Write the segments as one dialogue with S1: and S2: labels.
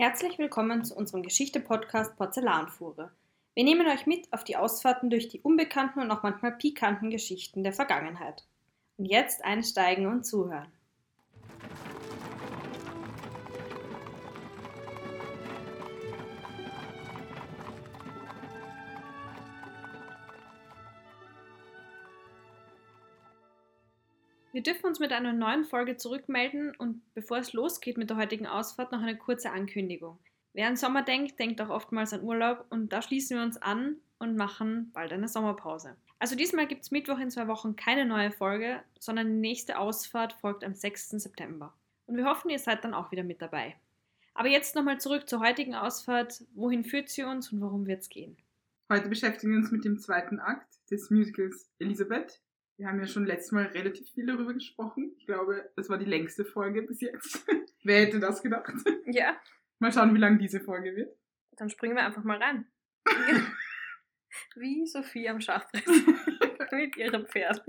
S1: Herzlich willkommen zu unserem Geschichte-Podcast Porzellanfuhre. Wir nehmen euch mit auf die Ausfahrten durch die unbekannten und auch manchmal pikanten Geschichten der Vergangenheit. Und jetzt einsteigen und zuhören. Wir dürfen uns mit einer neuen Folge zurückmelden und bevor es losgeht mit der heutigen Ausfahrt, noch eine kurze Ankündigung. Wer an Sommer denkt, denkt auch oftmals an Urlaub und da schließen wir uns an und machen bald eine Sommerpause. Also diesmal gibt es Mittwoch in zwei Wochen keine neue Folge, sondern die nächste Ausfahrt folgt am 6. September. Und wir hoffen, ihr seid dann auch wieder mit dabei. Aber jetzt nochmal zurück zur heutigen Ausfahrt. Wohin führt sie uns und worum wird es gehen?
S2: Heute beschäftigen wir uns mit dem zweiten Akt des Musicals Elisabeth. Wir haben ja schon letztes Mal relativ viel darüber gesprochen. Ich glaube, das war die längste Folge bis jetzt. Wer hätte das gedacht?
S1: Ja.
S2: Mal schauen, wie lang diese Folge wird.
S1: Dann springen wir einfach mal rein. Wie Sophie am Schachbrett. Mit ihrem Pferd.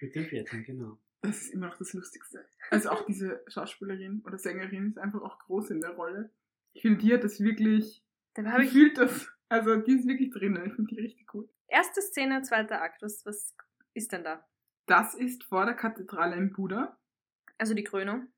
S3: Mit dem Pferdchen, genau.
S2: Das ist immer noch das Lustigste. Also auch diese Schauspielerin oder Sängerin ist einfach auch groß in der Rolle. Ich finde, die hat das wirklich,
S1: Da habe
S2: die
S1: ich
S2: fühlt das. Also die ist wirklich drin. Ich finde die richtig gut.
S1: erste Szene, zweiter Akt. Was, was ist denn da?
S2: Das ist vor der Kathedrale in Buda.
S1: Also die Krönung.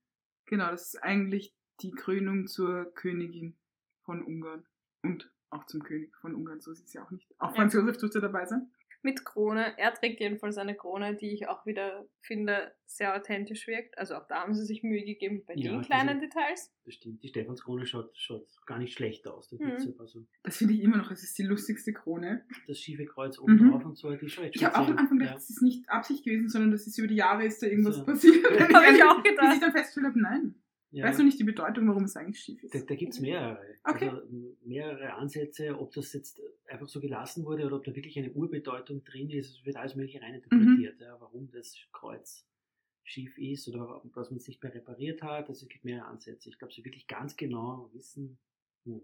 S2: Genau, das ist eigentlich die Krönung zur Königin von Ungarn. Und auch zum König von Ungarn, so ist es ja auch nicht. Auch
S1: Ja.
S2: Franz Josef dürfte dabei sein.
S1: Mit Krone. Er trägt jedenfalls eine Krone, die ich auch wieder finde sehr authentisch wirkt. Also auch da haben sie sich Mühe gegeben bei
S3: Ja,
S1: den
S3: diese-
S1: kleinen Details.
S3: Das stimmt. Die Stephanskrone schaut, schaut gar nicht schlecht aus. Das,
S1: Mhm.
S3: gibt's aber so,
S2: Das finde ich immer noch, es ist die lustigste Krone.
S3: das schiefe Kreuz oben
S2: Mhm.
S3: drauf und so. Die schaut
S2: Ich habe auch am. Anfang gedacht, das ist nicht Absicht gewesen, sondern das ist über die Jahre ist da irgendwas
S3: So.
S2: passiert.
S3: Ja.
S2: Wenn
S1: Hab ich auch
S2: Bis
S1: gedacht.
S2: ich dann festgestellt habe, nein.
S3: Ja.
S2: Weißt du nicht die Bedeutung, warum es eigentlich schief ist?
S3: Da, da gibt es mehrere.
S2: Okay.
S3: Also mehrere Ansätze, ob das jetzt einfach so gelassen wurde oder ob da wirklich eine Urbedeutung drin ist. Es wird alles mögliche reininterpretiert.
S2: Mhm.
S3: Ja, warum das Kreuz schief ist oder dass man nicht mehr repariert hat. Also es gibt mehrere Ansätze. Ich glaube, sie wirklich ganz genau wissen. Hm.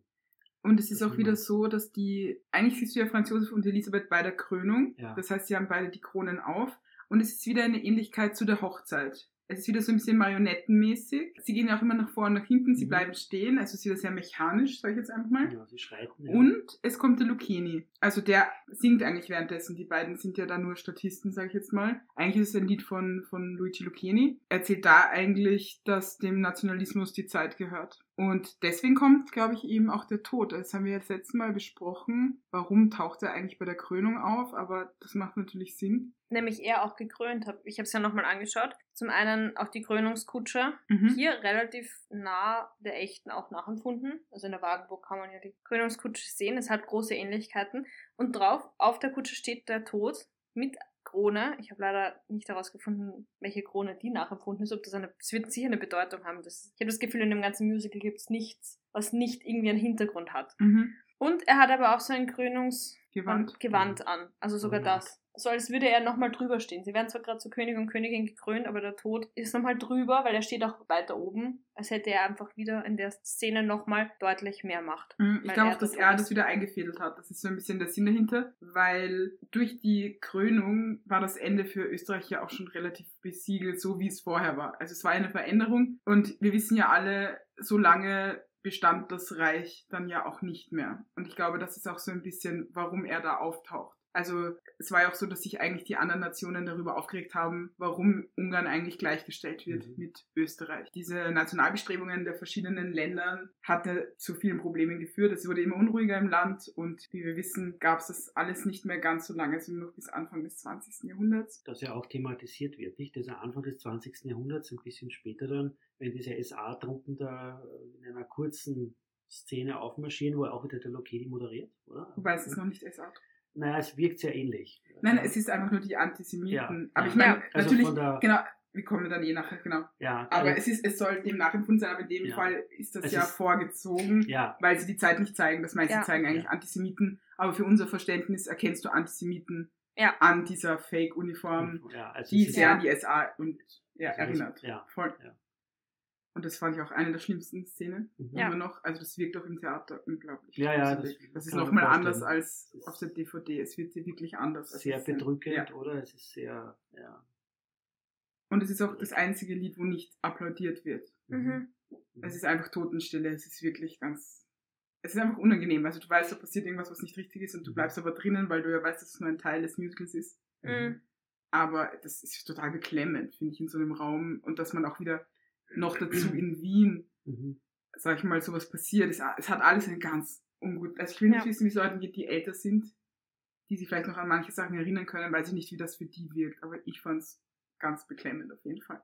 S2: Und es ist auch wieder so, dass die, eigentlich siehst du ja Franz Josef und Elisabeth bei der Krönung.
S3: Ja.
S2: Das heißt, sie haben beide die Kronen auf. Und es ist wieder eine Ähnlichkeit zu der Hochzeit. Es ist wieder so ein bisschen marionettenmäßig. Sie gehen ja auch immer nach vorne und nach hinten, sie
S3: Mhm.
S2: bleiben stehen. Also es ist wieder sehr mechanisch, sage ich jetzt einfach mal.
S3: Ja, sie schreiten. Ja.
S2: Und es kommt der Lucchini. Also der singt eigentlich währenddessen. Die beiden sind ja da nur Statisten, sage ich jetzt mal. Eigentlich ist es ein Lied von, von Luigi Lucchini. Er erzählt da eigentlich, dass dem Nationalismus die Zeit gehört. Und deswegen kommt, glaube ich, eben auch der Tod. Das haben wir jetzt letztes Mal besprochen. Warum taucht er eigentlich bei der Krönung auf? Aber das macht natürlich Sinn.
S1: Nämlich er auch gekrönt hat. Ich habe es ja nochmal angeschaut. Zum einen auch die Krönungskutsche.
S2: Mhm.
S1: Hier relativ nah der echten auch nachempfunden. Also in der Wagenburg kann man ja die Krönungskutsche sehen. Es hat große Ähnlichkeiten. Und drauf, auf der Kutsche steht der Tod mit Krone. Ich habe leider nicht herausgefunden, welche Krone die nachempfunden ist. Ob das eine, es wird sicher eine Bedeutung haben. Das, ich habe das Gefühl, in dem ganzen Musical gibt es nichts, was nicht irgendwie einen Hintergrund hat.
S2: Mhm.
S1: Und er hat aber auch so ein Krönungs
S2: Gewand.
S1: Gewand an. Also sogar das. So als würde er nochmal drüber stehen. Sie werden zwar gerade zu König und Königin gekrönt, aber der Tod ist nochmal drüber, weil er steht auch weiter oben. Als hätte er einfach wieder in der Szene nochmal deutlich mehr Macht.
S2: Mhm, Ich glaube auch, dass er das wieder eingefädelt hat. Das ist so ein bisschen der Sinn dahinter, weil durch die Krönung war das Ende für Österreich ja auch schon relativ besiegelt, so wie es vorher war. Also es war eine Veränderung und wir wissen ja alle, so lange bestand das Reich dann ja auch nicht mehr. Und ich glaube, das ist auch so ein bisschen, warum er da auftaucht. Also es war ja auch so, dass sich eigentlich die anderen Nationen darüber aufgeregt haben, warum Ungarn eigentlich gleichgestellt wird
S3: Mhm.
S2: mit Österreich. Diese Nationalbestrebungen der verschiedenen Länder hatte zu vielen Problemen geführt. Es wurde immer unruhiger im Land und wie wir wissen, gab es das alles nicht mehr ganz so lange, sondern noch bis Anfang des 20. Jahrhunderts.
S3: das ja auch thematisiert wird, nicht? Das ist Anfang des 20. Jahrhunderts, ein bisschen später dann, wenn diese SA-Truppen da in einer kurzen Szene aufmarschieren, wo auch wieder der Lokedi moderiert, oder?
S2: Wobei es ist noch nicht SA.
S3: Naja, es wirkt sehr ähnlich.
S2: Nein, es ist einfach nur die Antisemiten.
S3: Ja,
S2: aber
S3: ja.
S2: ich meine,
S3: also
S2: natürlich, genau, wir kommen dann eh nachher, genau.
S3: Ja,
S2: Aber
S3: also,
S2: es ist, es soll dem nachempfunden sein, aber in dem
S3: Ja.
S2: Fall ist das
S3: Es
S2: ja
S3: ist-
S2: vorgezogen.
S3: ja,
S2: weil sie die Zeit nicht zeigen. Das meiste
S1: Ja.
S2: zeigen eigentlich
S3: Ja.
S2: Antisemiten. Aber für unser Verständnis erkennst du Antisemiten
S1: Ja.
S2: an dieser Fake-Uniform,
S3: ja, also
S2: die sehr an die SA und ja,
S3: Also
S2: erinnert.
S3: ja,
S2: Voll.
S3: ja.
S2: Und das fand ich auch eine der schlimmsten Szenen.
S3: Mhm.
S1: Ja.
S2: Immer noch. Also das wirkt auch im Theater unglaublich.
S3: Ja, ja,
S2: gruselig.
S3: das
S2: das ist nochmal anders als auf der DVD. Es wird hier wirklich anders. Also
S3: Sehr bedrückend,
S2: Ja.
S3: oder? Es ist sehr, ja.
S2: Und es ist auch das einzige Lied, wo nicht applaudiert wird.
S1: Mhm.
S2: Es ist einfach Totenstille, es ist wirklich ganz, es ist einfach unangenehm. Also du weißt, da passiert irgendwas, was nicht richtig ist und du
S3: Mhm.
S2: bleibst aber drinnen, weil du ja weißt, dass es nur ein Teil des Musicals ist.
S1: Mhm.
S2: Aber das ist total beklemmend, finde ich, in so einem Raum. Und dass man auch wieder noch dazu in Wien,
S3: Mhm.
S2: sag ich mal, sowas passiert. Es, es hat alles ein ganz ungut. Also ich will nicht
S1: Ja.
S2: wissen, wie es Leuten geht, die älter sind, die sich vielleicht noch an manche Sachen erinnern können, weiß ich nicht, wie das für die wirkt. Aber ich fand es ganz beklemmend auf jeden Fall.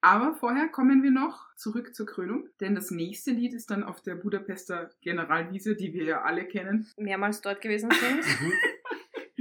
S2: Aber vorher kommen wir noch zurück zur Krönung, denn das nächste Lied ist dann auf der Budapester Generalwiese, die wir ja alle kennen.
S1: Mehrmals dort gewesen sind.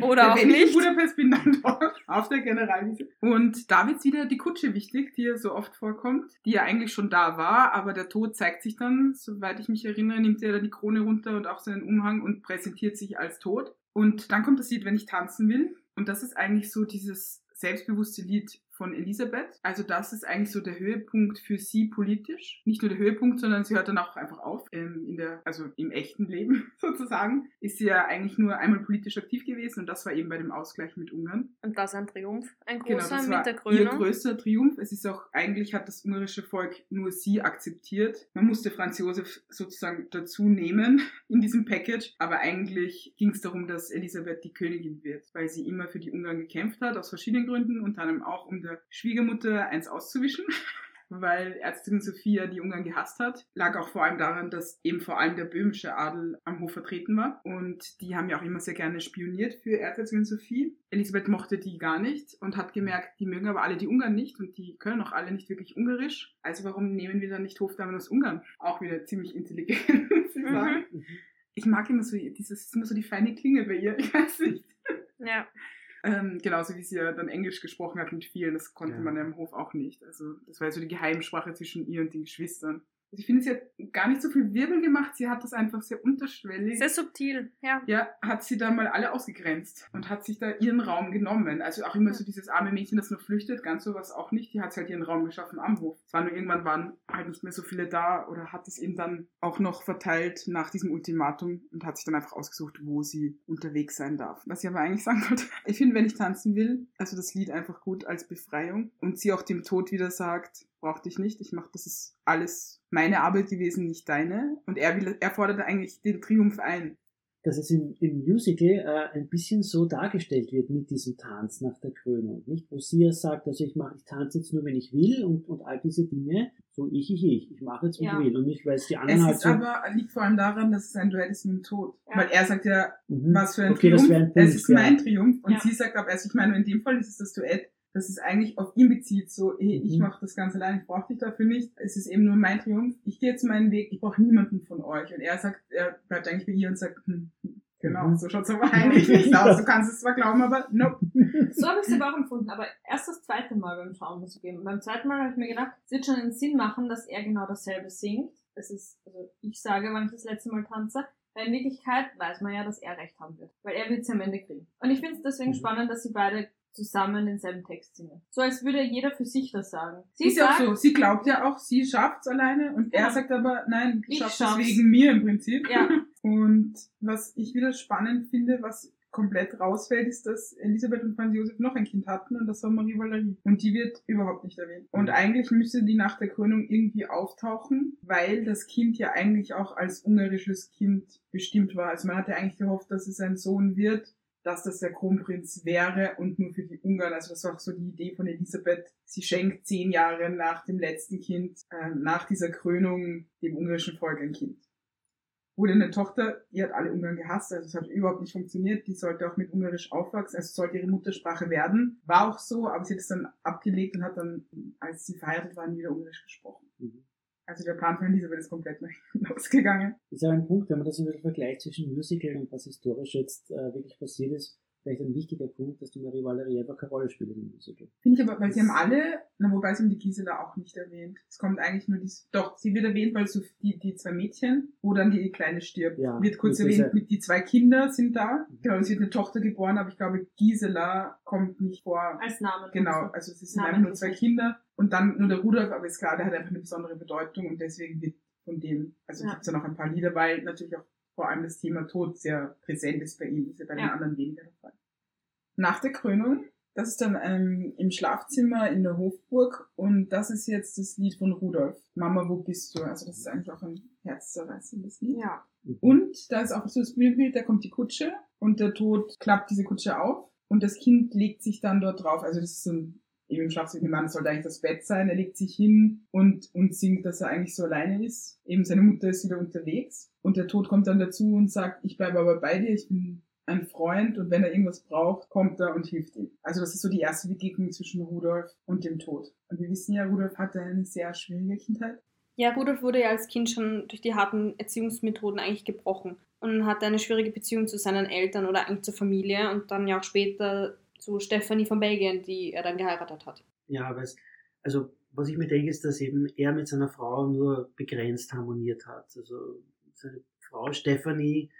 S1: Oder auch
S2: ich in
S1: nicht.
S2: Budapest bin, dann dort auf der Generalwiese. Und da wird wieder die Kutsche wichtig, die ja so oft vorkommt, die ja eigentlich schon da war, aber der Tod zeigt sich dann, soweit ich mich erinnere, nimmt er da die Krone runter und auch seinen Umhang und präsentiert sich als tot. Und dann kommt das Lied, wenn ich tanzen will. Und das ist eigentlich so dieses selbstbewusste Lied von Elisabeth. Also das ist eigentlich so der Höhepunkt für sie politisch. Nicht nur der Höhepunkt, sondern sie hört dann auch einfach auf. Ähm, in der, also im echten Leben sozusagen ist sie ja eigentlich nur einmal politisch aktiv gewesen und das war eben bei dem Ausgleich mit Ungarn.
S1: Und das ein Triumph. Ein
S2: Genau,
S1: großer
S2: das
S1: mit
S2: war
S1: der
S2: ihr
S1: Krönung.
S2: größter Triumph. Es ist auch, eigentlich hat das ungarische Volk nur sie akzeptiert. Man musste Franz Josef sozusagen dazu nehmen in diesem Package, aber eigentlich ging es darum, dass Elisabeth die Königin wird, weil sie immer für die Ungarn gekämpft hat, aus verschiedenen Gründen, unter anderem auch um der Schwiegermutter eins auszuwischen. Weil Ärztin Sophia die Ungarn gehasst hat, lag auch vor allem daran, dass eben vor allem der böhmische Adel am Hof vertreten war. Und die haben ja auch immer sehr gerne spioniert für Erzherzogin Sophie. Elisabeth mochte die gar nicht und hat gemerkt, die mögen aber alle die Ungarn nicht und die können auch alle nicht wirklich Ungarisch. Also warum nehmen wir dann nicht Hofdamen aus Ungarn? Auch wieder ziemlich intelligent, muss ich sagen.
S1: Mhm.
S3: Mhm.
S2: Ich mag immer so dieses, ist immer so die feine Klinge bei ihr, ich weiß nicht.
S1: Ja.
S2: Ähm, genauso wie sie ja dann Englisch gesprochen hat mit vielen, das konnte
S3: Ja.
S2: man ja im Hof auch nicht. Also das war ja so die Geheimsprache zwischen ihr und den Geschwistern. Also ich finde, sie hat gar nicht so viel Wirbel gemacht, sie hat das einfach sehr unterschwellig.
S1: Sehr subtil, ja.
S2: ja, hat sie da mal alle ausgegrenzt und hat sich da ihren Raum genommen. Also auch immer so dieses arme Mädchen, das nur flüchtet, ganz sowas auch nicht. Die hat halt ihren Raum geschaffen am Hof. Es war nur irgendwann waren halt nicht mehr so viele da oder hat es eben dann auch noch verteilt nach diesem Ultimatum und hat sich dann einfach ausgesucht, wo sie unterwegs sein darf. Was ich aber eigentlich sagen wollte, ich finde, wenn ich tanzen will, also das Lied einfach gut als Befreiung und sie auch dem Tod wieder sagt, brauch dich nicht, ich mach, das ist alles meine Arbeit gewesen, nicht deine. Und er will, er fordert eigentlich den Triumph ein.
S3: dass es im, im Musical äh, ein bisschen so dargestellt wird mit diesem Tanz nach der Krönung, nicht? Wo sie ja sagt, also ich mache, ich tanze jetzt nur, wenn ich will und, und all diese Dinge, so ich, ich, ich, ich mache jetzt, wie
S1: Ja.
S3: ich will und nicht, weil es die anderen
S2: Es
S3: halt
S2: ist
S3: so,
S2: aber, liegt vor allem daran, dass es ein Duett ist mit dem Tod.
S1: Ja.
S2: Weil er sagt ja,
S3: mhm.
S2: was für ein
S3: okay, das
S2: Triumph,
S3: wäre ein Punkt,
S2: es ist
S3: ja.
S2: mein Triumph. Und
S1: Ja.
S2: sie sagt aber, also ich meine, in dem Fall ist es das Duett, das es eigentlich auf ihn bezieht, so, hey, ich
S3: Mhm.
S2: mache das ganz allein, ich brauche dich dafür nicht, es ist eben nur mein Triumph, ich gehe jetzt meinen Weg, ich brauche niemanden von euch. Und er sagt, er bleibt eigentlich bei ihr und sagt, hm, hm, genau,
S3: Mhm.
S2: so schaut's aber eigentlich nicht aus. Du kannst es zwar glauben, aber nope.
S1: So habe ich es aber auch empfunden. Aber erst das zweite Mal beim Schauen muss ich geben. Beim zweiten Mal habe ich mir gedacht, es wird schon einen Sinn machen, dass er genau dasselbe singt. Es ist, also ich sage, wann ich das letzte Mal tanze. Weil in Wirklichkeit weiß man ja, dass er recht haben wird. Weil er wird es am Ende kriegen. Und ich finde es deswegen
S3: Mhm.
S1: spannend, dass sie beide zusammen denselben Text singen. So als würde jeder für sich das sagen. Sie
S2: ist ja auch
S1: sagt,
S2: so, sie glaubt ja auch, sie schafft's alleine und er
S1: Ja.
S2: sagt aber, nein, du
S1: Ich
S2: schaffst es
S1: schaff's.
S2: wegen mir im Prinzip.
S1: Ja.
S2: Und was ich wieder spannend finde, was komplett rausfällt, ist, dass Elisabeth und Franz Josef noch ein Kind hatten und das war Marie Valerie. Und die wird überhaupt nicht erwähnt. Und eigentlich müsste die nach der Krönung irgendwie auftauchen, weil das Kind ja eigentlich auch als ungarisches Kind bestimmt war. Also man hatte eigentlich gehofft, dass es ein Sohn wird, dass das der Kronprinz wäre und nur für die Ungarn. Also das war auch so die Idee von Elisabeth. Sie schenkt zehn Jahre nach dem letzten Kind, äh, nach dieser Krönung, dem ungarischen Volk ein Kind wurde eine Tochter, die hat alle Ungarn gehasst, also es hat überhaupt nicht funktioniert, die sollte auch mit Ungarisch aufwachsen, also sollte ihre Muttersprache werden. War auch so, aber sie hat es dann abgelegt und hat dann, als sie verheiratet waren, wieder Ungarisch gesprochen.
S3: Mhm.
S2: Also der Plan von Elisabeth ist komplett nach
S3: ist aber ein Punkt, wenn man das bisschen vergleicht zwischen Musical und was historisch jetzt äh, wirklich passiert ist, vielleicht ein wichtiger Punkt, dass die Marie Valerie einfach keine Rolle spielt im Musical.
S2: Finde ich aber, weil sie haben alle, na wobei sie haben die Gisela auch nicht erwähnt. Es kommt eigentlich nur dies, doch, sie wird erwähnt, weil so die, die zwei Mädchen, wo dann die Kleine stirbt,
S3: Ja,
S2: wird kurz erwähnt, mit die zwei Kinder sind da.
S3: Mhm.
S2: Genau, es wird eine Tochter geboren, aber ich glaube, Gisela kommt nicht vor.
S1: als Name.
S2: Genau, also es sind einfach nur zwei. Kinder und dann nur der Rudolf, aber ist klar, der hat einfach eine besondere Bedeutung und deswegen wird von dem, also
S1: Ja.
S2: gibt's ja noch ein paar Lieder, weil natürlich auch vor allem das Thema Tod sehr präsent ist bei ihm, ist ja bei den
S1: Ja.
S2: anderen weniger der Fall. Nach der Krönung Das ist dann ähm, im Schlafzimmer in der Hofburg und das ist jetzt das Lied von Rudolf. Mama, wo bist du? Also das ist auch ein herzzerreißendes Lied.
S1: Ja.
S2: Und da ist auch so das Bühnenbild, da kommt die Kutsche und der Tod klappt diese Kutsche auf und das Kind legt sich dann dort drauf. Also das ist so ein, eben Schlafzimmer, Mann sollte eigentlich das Bett sein. Er legt sich hin und, und singt, dass er eigentlich so alleine ist. Eben seine Mutter ist wieder unterwegs und der Tod kommt dann dazu und sagt, ich bleibe aber bei dir, ich bin ein Freund und wenn er irgendwas braucht, kommt er und hilft ihm. Also das ist so die erste Begegnung zwischen Rudolf und dem Tod. Und wir wissen ja, Rudolf hatte eine sehr schwierige Kindheit.
S1: Ja, Rudolf wurde ja als Kind schon durch die harten Erziehungsmethoden eigentlich gebrochen und hatte eine schwierige Beziehung zu seinen Eltern oder eigentlich zur Familie und dann ja auch später zu Stephanie von Belgien, die er dann geheiratet hat.
S3: Ja, es, also was ich mir denke, ist, dass eben er mit seiner Frau nur begrenzt harmoniert hat. Also seine Frau Stephanie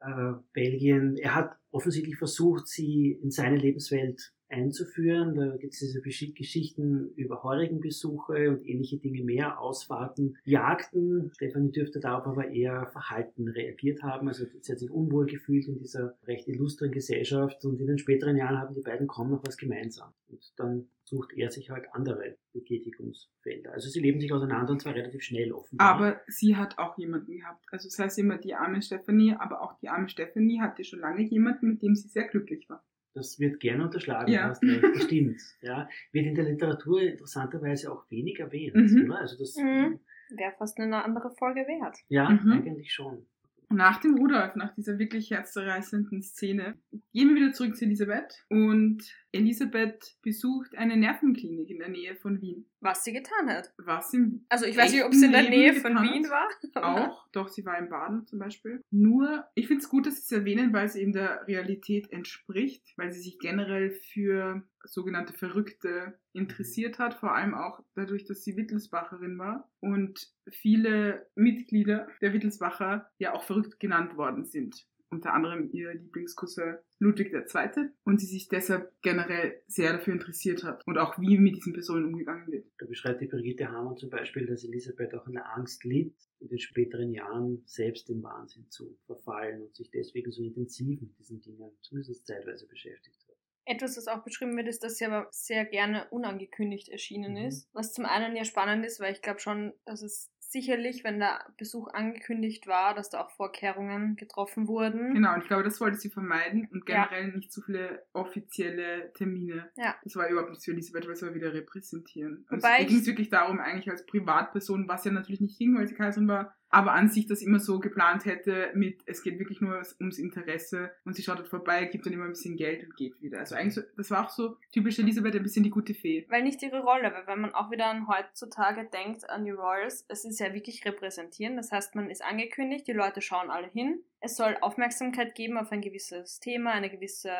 S3: äh, Belgien. Er hat offensichtlich versucht, sie in seine Lebenswelt einzuführen. Da gibt es diese Geschichten über Heurigenbesuche und ähnliche Dinge mehr, Ausfahrten, Jagden. Stefanie dürfte darauf aber eher verhalten reagiert haben. Also sie hat sich unwohl gefühlt in dieser recht illustren Gesellschaft und in den späteren Jahren haben die beiden kaum noch was gemeinsam. Und dann sucht er sich halt andere Betätigungsfelder. Also sie leben sich auseinander und zwar relativ schnell offenbar.
S2: Aber sie hat auch jemanden gehabt. Also das heißt immer die arme Stephanie, aber auch die arme Stephanie hatte schon lange jemanden, mit dem sie sehr glücklich war.
S3: Das wird gerne unterschlagen,
S2: Ja.
S3: hast recht, das stimmt. Ja. Wird in der Literatur interessanterweise auch wenig erwähnt.
S2: Mhm.
S3: Oder? Also das,
S1: Mhm. Wäre fast eine andere Folge wert.
S3: Ja,
S2: Mhm.
S3: eigentlich schon.
S2: Nach dem Rudolf, nach dieser wirklich herzzerreißenden Szene, gehen wir wieder zurück zu Elisabeth und Elisabeth besucht eine Nervenklinik in der Nähe von Wien.
S1: Was sie getan hat.
S2: Was im
S1: Also ich weiß nicht, ob es in der
S2: echten
S1: Nähe
S2: Leben
S1: von Wien
S2: hat.
S1: war.
S2: Auch, doch, sie war in Baden zum Beispiel. Nur, ich finde es gut, dass sie es erwähnen, weil es eben der Realität entspricht, weil sie sich generell für sogenannte Verrückte interessiert hat, vor allem auch dadurch, dass sie Wittelsbacherin war und viele Mitglieder der Wittelsbacher ja auch verrückt genannt worden sind. Unter anderem ihr Lieblingscousin Ludwig II. und sie sich deshalb generell sehr dafür interessiert hat und auch wie mit diesen Personen umgegangen wird.
S3: Da beschreibt die Brigitte Hamann zum Beispiel, dass Elisabeth auch an der Angst litt, in den späteren Jahren selbst im Wahnsinn zu verfallen und sich deswegen so intensiv mit diesen Dingen zumindest zeitweise beschäftigt hat.
S1: Etwas, was auch beschrieben wird, ist, dass sie aber sehr gerne unangekündigt erschienen
S3: Mhm.
S1: ist. Was zum einen ja spannend ist, weil ich glaube schon, dass es sicherlich, wenn der Besuch angekündigt war, dass da auch Vorkehrungen getroffen wurden.
S2: Genau, und ich glaube, das wollte sie vermeiden und
S1: Ja.
S2: generell nicht zu viele offizielle Termine.
S1: Ja.
S2: Das war überhaupt nicht für Elisabeth, weil es war wieder repräsentieren. Und
S1: Wobei
S2: es ging
S1: ich-
S2: wirklich darum, eigentlich als Privatperson, was ja natürlich nicht ging, weil sie Kaiserin war, aber an sich das immer so geplant hätte mit, es geht wirklich nur ums Interesse und sie schaut dort vorbei, gibt dann immer ein bisschen Geld und geht wieder. Also eigentlich, so, das war auch so typisch Elisabeth, ein bisschen die gute Fee.
S1: Weil nicht ihre Rolle, weil wenn man auch wieder an heutzutage denkt, an die Royals, es ist ja wirklich repräsentieren. Das heißt, man ist angekündigt, die Leute schauen alle hin. Es soll Aufmerksamkeit geben auf ein gewisses Thema, eine gewisse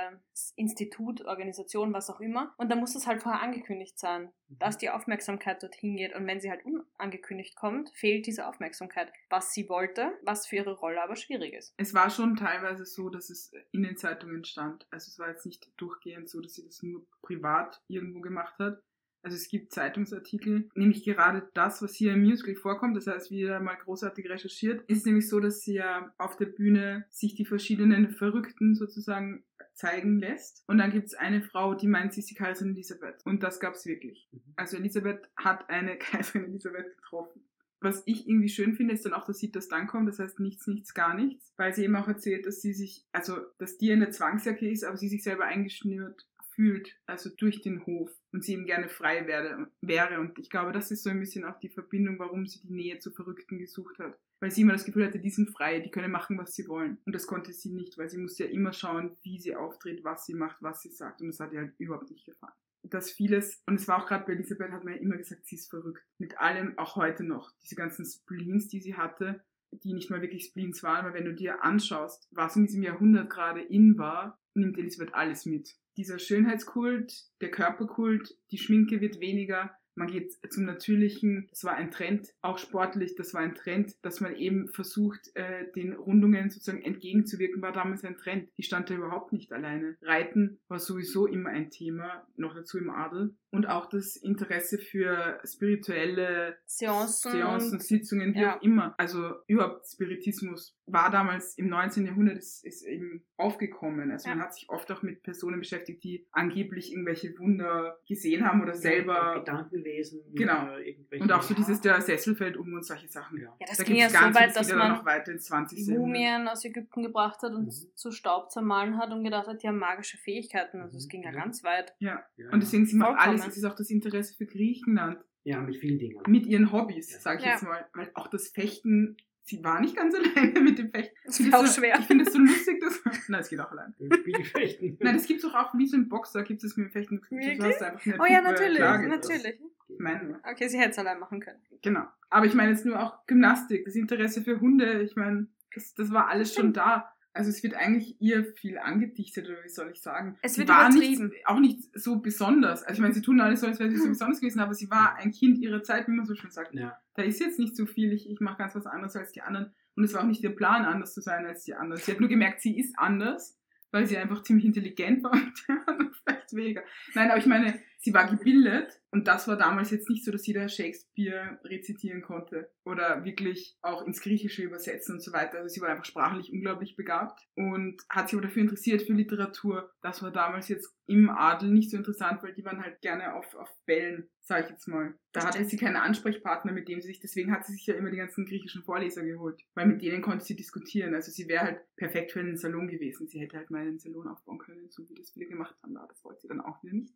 S1: Institut, Organisation, was auch immer. Und da muss es halt vorher angekündigt sein, dass die Aufmerksamkeit dorthin geht. Und wenn sie halt unangekündigt kommt, fehlt diese Aufmerksamkeit, was sie wollte, was für ihre Rolle aber schwierig ist.
S2: Es war schon teilweise so, dass es in den Zeitungen stand. Also es war jetzt nicht durchgehend so, dass sie das nur privat irgendwo gemacht hat. Also es gibt Zeitungsartikel, nämlich gerade das, was hier im Musical vorkommt, das heißt wieder mal großartig recherchiert, ist nämlich so, dass sie ja auf der Bühne sich die verschiedenen Verrückten sozusagen zeigen lässt. Und dann gibt es eine Frau, die meint, sie ist die Kaiserin Elisabeth. Und das gab es wirklich.
S3: Mhm.
S2: Also Elisabeth hat eine Kaiserin Elisabeth getroffen. Was ich irgendwie schön finde, ist dann auch, dass sie das dann kommt, das heißt nichts, nichts, gar nichts, weil sie eben auch erzählt, dass sie sich, also dass die eine Zwangsjacke ist, aber sie sich selber eingeschnürt fühlt, also durch den Hof und sie eben gerne frei werde, wäre. Und ich glaube, das ist so ein bisschen auch die Verbindung, warum sie die Nähe zu Verrückten gesucht hat. Weil sie immer das Gefühl hatte, die sind frei, die können machen, was sie wollen. Und das konnte sie nicht, weil sie musste ja immer schauen, wie sie auftritt, was sie macht, was sie sagt. Und das hat ihr halt überhaupt nicht gefallen dass vieles, und es war auch gerade bei Elisabeth, hat man ja immer gesagt, sie ist verrückt. Mit allem, auch heute noch. Diese ganzen Spleens, die sie hatte, die nicht mal wirklich Spleens waren, aber wenn du dir anschaust, was in diesem Jahrhundert gerade in war, nimmt Elisabeth alles mit. Dieser Schönheitskult, der Körperkult, die Schminke wird weniger, man geht zum Natürlichen, das war ein Trend, auch sportlich, das war ein Trend, dass man eben versucht, äh, den Rundungen sozusagen entgegenzuwirken, war damals ein Trend. Die stand da überhaupt nicht alleine. Reiten war sowieso immer ein Thema, noch dazu im Adel. Und auch das Interesse für spirituelle
S1: Seancen
S2: Seancen, Sitzungen, wie
S1: ja.
S2: auch immer. Also überhaupt Spiritismus war damals im 19. Jahrhundert ist, ist eben aufgekommen. Also man
S1: Ja.
S2: hat sich oft auch mit Personen beschäftigt, die angeblich irgendwelche Wunder gesehen haben oder selber.
S3: Gedankenlesen.
S2: Genau.
S3: äh, irgendwelche-
S2: Und auch so dieses, der Sessel fällt um und solche Sachen.
S3: Ja.
S1: Ja, das
S2: da
S1: ging ja so
S2: ganz
S1: weit, dass man
S2: noch weiter ins 20. Jahrhundert.
S1: Mumien aus Ägypten gebracht hat und
S3: Mhm.
S1: zu Staub zermahlen hat und gedacht hat, die haben magische Fähigkeiten. Also es
S3: Mhm,
S1: ging ja
S3: ja.
S1: ganz weit.
S2: Ja.
S3: Ja,
S2: Und deswegen sind wir
S1: Vollkommen.
S2: Alles, es ist auch das Interesse für Griechenland
S3: Ja, mit vielen Dingen.
S2: mit ihren Hobbys,
S3: Ja.
S2: sage ich
S1: Ja.
S2: jetzt mal. Weil auch das Fechten, sie war nicht ganz alleine mit dem Fechten.
S1: Das
S2: Ich
S1: ist
S2: finde
S1: auch
S2: es so,
S1: schwer.
S2: Ich finde es so lustig, dass. Nein, es geht auch allein.
S3: Spielfechten.
S2: Nein, das gibt es auch, auch wie so ein Boxer, gibt es mit dem Fechten. Du
S1: Wirklich?
S2: hast einfach eine
S1: Oh ja, natürlich,
S2: das.
S1: natürlich.
S2: Ich meine,
S1: Okay, sie hätte es allein machen können.
S2: genau. Aber ich meine jetzt nur auch Gymnastik, das Interesse für Hunde, ich meine, das, das war alles schon da. Also es wird eigentlich ihr viel angedichtet, oder wie soll ich sagen?
S1: Es
S2: sie
S1: wird
S2: war
S1: übertrieben.
S2: nicht, auch nicht so besonders. Also ich meine, sie tun alles so, als wäre sie so besonders gewesen, aber sie war ein Kind ihrer Zeit, wie man so schön sagt.
S3: Ja.
S2: Da ist jetzt nicht so viel, ich, ich mache ganz was anderes als die anderen. Und es war auch nicht ihr Plan, anders zu sein als die anderen. Sie hat nur gemerkt, sie ist anders, weil sie einfach ziemlich intelligent war und die anderen vielleicht weniger. Nein, aber ich meine, sie war gebildet und das war damals jetzt nicht so, dass jeder Shakespeare rezitieren konnte oder wirklich auch ins Griechische übersetzen und so weiter. Also sie war einfach sprachlich unglaublich begabt und hat sich aber dafür interessiert, für Literatur. Das war damals jetzt im Adel nicht so interessant, weil die waren halt gerne auf, auf Bällen, sage ich jetzt mal. Da hatte sie keinen Ansprechpartner, mit dem sie sich, deswegen hat sie sich ja immer die ganzen griechischen Vorleser geholt, weil mit denen konnte sie diskutieren. Also sie wäre halt perfekt für einen Salon gewesen. Sie hätte halt mal einen Salon aufbauen können, so wie das viele gemacht haben. Aber das wollte sie dann auch wieder nicht,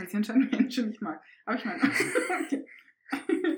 S2: weil sie anscheinend Menschen nicht mag. Aber ich meine.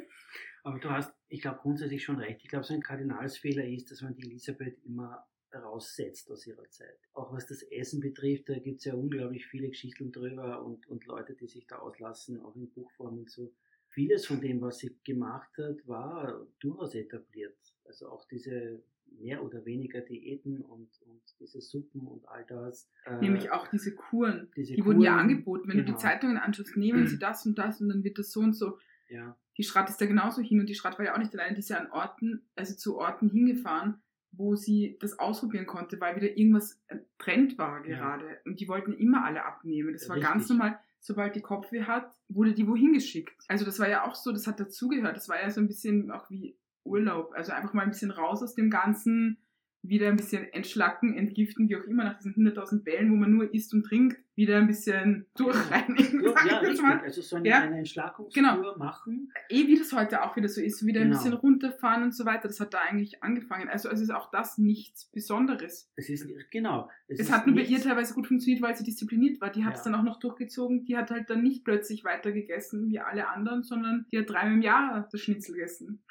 S3: Aber du hast, ich glaube, grundsätzlich schon recht. Ich glaube, so ein Kardinalsfehler ist, dass man die Elisabeth immer raussetzt aus ihrer Zeit. Auch was das Essen betrifft, da gibt es ja unglaublich viele Geschichten drüber und, und Leute, die sich da auslassen, auch in Buchform und so. Vieles von dem, was sie gemacht hat, war durchaus etabliert. Also auch diese mehr oder weniger Diäten und, und diese Suppen und all das. Äh,
S2: Nämlich auch diese Kuren.
S3: diese
S2: Die wurden ja
S3: Kuren,
S2: angeboten. Wenn du
S3: genau.
S2: die Zeitungen anschaust, nehmen sie das und das und dann wird das so und so.
S3: Ja,
S2: Die Schrat ist da genauso hin und die Schrat war ja auch nicht alleine, die ist ja an Orten, also zu Orten hingefahren, wo sie das ausprobieren konnte, weil wieder irgendwas Trend war
S3: Ja.
S2: gerade. Und die wollten immer alle abnehmen. Das war
S3: Richtig.
S2: ganz normal. Sobald die Kopfweh hat, wurde die wohin geschickt. Also das war ja auch so, das hat dazugehört. Das war ja so ein bisschen auch wie Urlaub. Also einfach mal ein bisschen raus aus dem Ganzen, wieder ein bisschen entschlacken, entgiften, wie auch immer, nach diesen 100.000 Bällen, wo man nur isst und trinkt, wieder ein bisschen durchreinigen.
S3: ja, ja richtig.
S2: mal.
S3: Also so eine,
S2: Ja.
S3: eine Entschlackungskur
S2: Genau.
S3: machen.
S2: eh wie das heute auch wieder so ist, wieder ein
S3: Genau.
S2: bisschen runterfahren und so weiter. Das hat da eigentlich angefangen. Also es ist auch das nichts Besonderes.
S3: Es ist genau.
S2: Es,
S3: ist
S2: hat nur bei ihr teilweise gut funktioniert, weil sie diszipliniert war. Die hat
S3: Ja.
S2: es dann auch noch durchgezogen. Die hat halt dann nicht plötzlich weiter gegessen wie alle anderen, sondern die hat dreimal im Jahr das Schnitzel gegessen.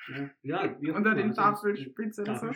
S3: Ja, ja
S2: Unter den Tafelspitze oder so.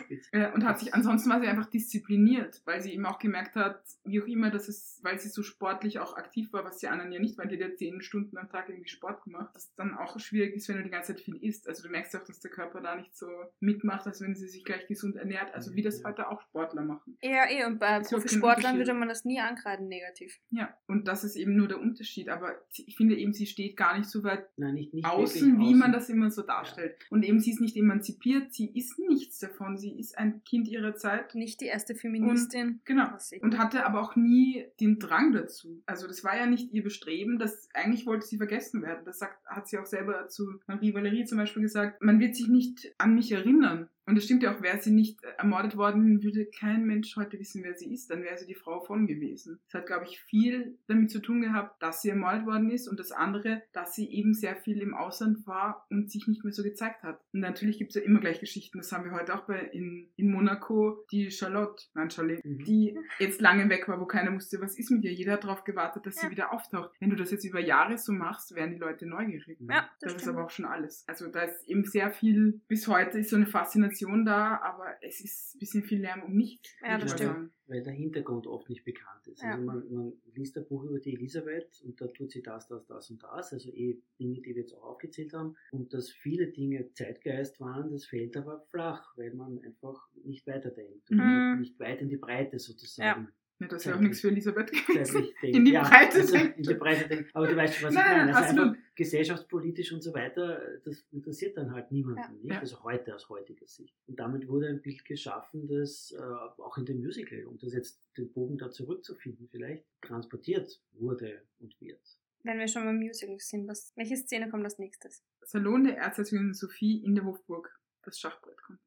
S2: Und hat sich, ansonsten war sie einfach diszipliniert, weil sie eben auch gemerkt hat, wie auch immer, dass es, weil sie so sportlich auch aktiv war, was die anderen ja nicht waren, die hat ja zehn Stunden am Tag irgendwie Sport gemacht, dass dann auch schwierig ist, wenn du die ganze Zeit viel isst. Also du merkst ja auch, dass der Körper da nicht so mitmacht, als wenn sie sich gleich gesund ernährt, also wie das
S3: Ja.
S2: heute auch Sportler machen.
S1: Ja, eh, und bei
S2: ja
S1: Profisportlern würde man das nie ankreiden negativ.
S2: Ja, und das ist eben nur der Unterschied, aber ich finde eben, sie steht gar nicht so weit
S3: Nein, nicht, nicht
S2: außen, wie
S3: außen.
S2: man das immer so darstellt. Und eben sie ist nicht emanzipiert, sie ist nichts davon, sie ist ein Kind ihrer Zeit.
S1: Nicht die erste Feministin.
S2: Genau.
S1: was ich-
S2: Und hatte aber auch nie den Drang dazu. Also das war ja nicht ihr Bestreben, das eigentlich wollte sie vergessen werden. Das sagt, hat sie auch selber zu Marie Valerie zum Beispiel gesagt, man wird sich nicht an mich erinnern. Und es stimmt ja auch, wäre sie nicht ermordet worden, würde kein Mensch heute wissen, wer sie ist. Dann wäre sie die Frau von gewesen. Es hat, glaube ich, viel damit zu tun gehabt, dass sie ermordet worden ist und das andere, dass sie eben sehr viel im Ausland war und sich nicht mehr so gezeigt hat. Und natürlich gibt es ja immer gleich Geschichten. Das haben wir heute auch bei in, in Monaco, die Charlotte, nein, Charlotte,
S3: Mhm.
S2: die jetzt lange weg war, wo keiner wusste, was ist mit ihr. Jeder hat darauf gewartet, dass sie
S1: Ja.
S2: wieder auftaucht. Wenn du das jetzt über Jahre so machst, werden die Leute neugierig.
S1: Ja,
S2: Das,
S1: das,
S2: ist aber auch schon alles. Also da ist eben sehr viel, bis heute ist so eine Faszination da, aber es ist ein bisschen viel Lärm um nichts.
S1: Ja, das
S3: stimmt.
S2: sagen.
S3: Weil der Hintergrund oft nicht bekannt ist.
S1: Ja.
S3: Also man, man liest ein Buch über die Elisabeth und da tut sie das, das, das und das. Also eh Dinge, die wir jetzt auch aufgezählt haben. Und dass viele Dinge Zeitgeist waren, das fällt aber flach, weil man einfach nicht weiterdenkt. Und
S1: Mhm.
S3: nicht weit in die Breite sozusagen.
S2: Ja, das wäre auch nichts für Elisabeth gewesen. In die Breite
S3: also
S2: denkt.
S3: In die Breite denkt. Aber du weißt schon, was
S2: Nein,
S3: ich meine. Also
S2: absolut.
S3: einfach gesellschaftspolitisch und so weiter, das interessiert dann halt niemanden,
S1: Ja.
S3: nicht?
S2: Ja.
S3: Also heute aus heutiger Sicht. Und damit wurde ein Bild geschaffen, das äh, auch in dem Musical, um das jetzt den Bogen da zurückzufinden, vielleicht transportiert wurde und wird.
S1: Wenn wir schon beim Musical sind, was, welche Szene kommt als nächstes?
S2: Salon der Erzherzogin Sophie in der Hofburg. Das Schachbrett kommt.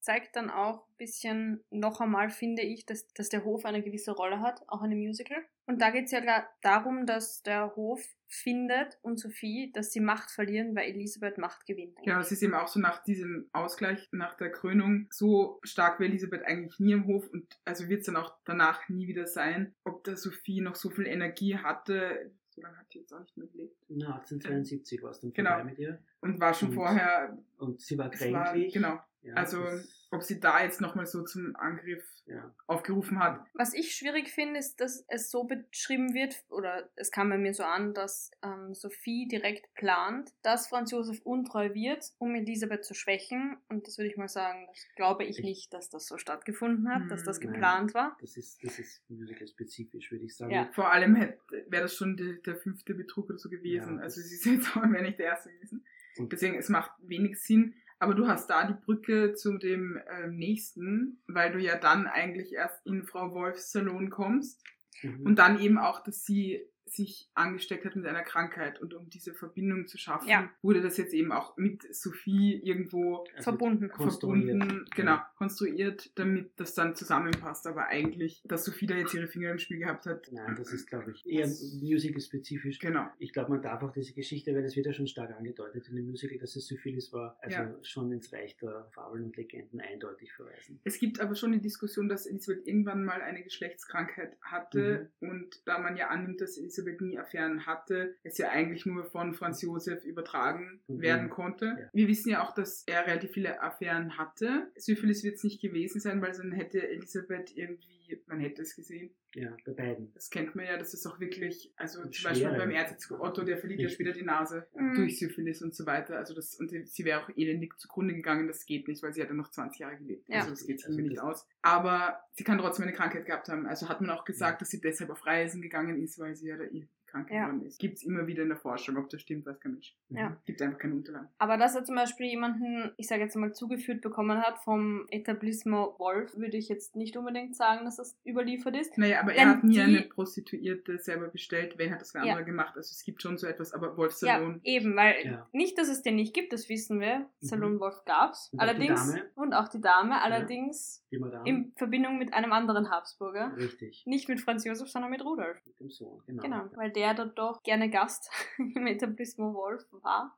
S1: Zeigt dann auch ein bisschen, noch einmal finde ich, dass, dass der Hof eine gewisse Rolle hat, auch in dem Musical. Und da geht es ja darum, dass der Hof findet und Sophie, dass sie Macht verlieren, weil Elisabeth Macht gewinnt.
S2: Genau, das ist eben auch so nach diesem Ausgleich, nach der Krönung, so stark wie Elisabeth eigentlich nie im Hof und also wird es dann auch danach nie wieder sein. Ob da Sophie noch so viel Energie hatte, so lange hat sie jetzt auch nicht mehr gelebt.
S3: Na, 1872 war es dann
S2: Genau.
S3: vorbei mit ihr.
S2: Und war schon
S3: Und
S2: vorher,
S3: Und sie war
S2: es war,
S3: kränklich.
S2: genau,
S3: Ja,
S2: also ob sie da jetzt nochmal so zum Angriff
S3: ja.
S2: aufgerufen hat.
S1: Was ich schwierig finde, ist, dass es so beschrieben wird, oder es kam bei mir so an, dass ähm, Sophie direkt plant, dass Franz Josef untreu wird, um Elisabeth zu schwächen. Und das würde ich mal sagen, das glaube ich
S3: Ich-
S1: nicht, dass das so stattgefunden hat, dass das
S3: Hm,
S1: geplant war.
S3: Das ist, das ist musical-spezifisch, würde ich sagen.
S1: Ja.
S2: Vor allem wäre das schon die, der fünfte Betrug oder so gewesen.
S3: Ja,
S2: also sie ist jetzt auch nicht der erste gewesen. Deswegen, es macht wenig Sinn. Aber du hast da die Brücke zu dem ähm, nächsten, weil du ja dann eigentlich erst in Frau Wolfs Salon kommst
S3: Mhm.
S2: und dann eben auch, dass sie sich angesteckt hat mit einer Krankheit und um diese Verbindung zu schaffen,
S1: Ja.
S2: wurde das jetzt eben auch mit Sophie irgendwo
S3: Also
S1: verbunden.
S3: konstruiert.
S2: verbunden, genau, konstruiert, damit das dann zusammenpasst. Aber eigentlich, dass Sophie da jetzt ihre Finger im Spiel gehabt hat,
S3: Nein, das ist, glaube ich, eher musical-spezifisch.
S2: genau.
S3: Ich glaube, man darf auch diese Geschichte, weil das wird ja schon stark angedeutet in dem Musical, dass es Syphilis war, also
S2: Ja.
S3: schon ins Reich der Fabeln und Legenden eindeutig verweisen.
S2: Es gibt aber schon die Diskussion, dass Elisabeth irgendwann mal eine Geschlechtskrankheit hatte und da man ja annimmt, dass Elisabeth nie Affären hatte, es ja eigentlich nur von Franz Josef übertragen
S3: Mhm.
S2: werden konnte.
S3: Ja.
S2: Wir wissen ja auch, dass er relativ viele Affären hatte. Syphilis wird es nicht gewesen sein, weil dann hätte Elisabeth irgendwie, man hätte es gesehen.
S3: Ja, bei beiden.
S2: Das kennt man ja, das ist auch wirklich, also
S3: Und
S2: zum Beispiel beim Erzherzog Otto, der verliert ja später die Nase
S1: Mhm.
S2: durch Syphilis und so weiter. Also das, und sie wäre auch elendig zugrunde gegangen, das geht nicht, weil sie hat ja noch 20 Jahre gelebt.
S1: Ja.
S2: Also das geht
S3: Also
S2: nicht aus. Aber sie kann trotzdem eine Krankheit gehabt haben. Also hat man auch gesagt, dass sie deshalb auf Reisen gegangen ist, weil sie ja da krank
S1: Ja.
S2: geworden ist. Gibt es immer wieder in der Forschung, ob das stimmt, weiß kein Mensch.
S1: Ja.
S2: Gibt einfach keine Unterlagen.
S1: Aber dass er zum Beispiel jemanden, ich sage jetzt mal, zugeführt bekommen hat vom Etablissement Wolf, würde ich jetzt nicht unbedingt sagen, dass das überliefert ist.
S2: Naja, aber
S1: Denn
S2: er hat nie
S1: die-
S2: eine Prostituierte selber bestellt. Wenn hat das wer
S1: Ja.
S2: andere gemacht? Also es gibt schon so etwas, aber
S1: Ja,
S2: Wolfsalon.
S1: eben, weil
S3: Ja.
S1: nicht, dass es den nicht gibt, das wissen wir. Salon Wolf gab's.
S3: Und auch die
S1: Allerdings,
S3: Dame.
S1: und auch die Dame, allerdings in Verbindung mit einem anderen Habsburger.
S3: Richtig.
S1: Nicht mit Franz Josef, sondern mit Rudolf.
S3: Mit dem Sohn, genau.
S1: Genau, weil der dort doch gerne Gast im Etablissement Wolf war.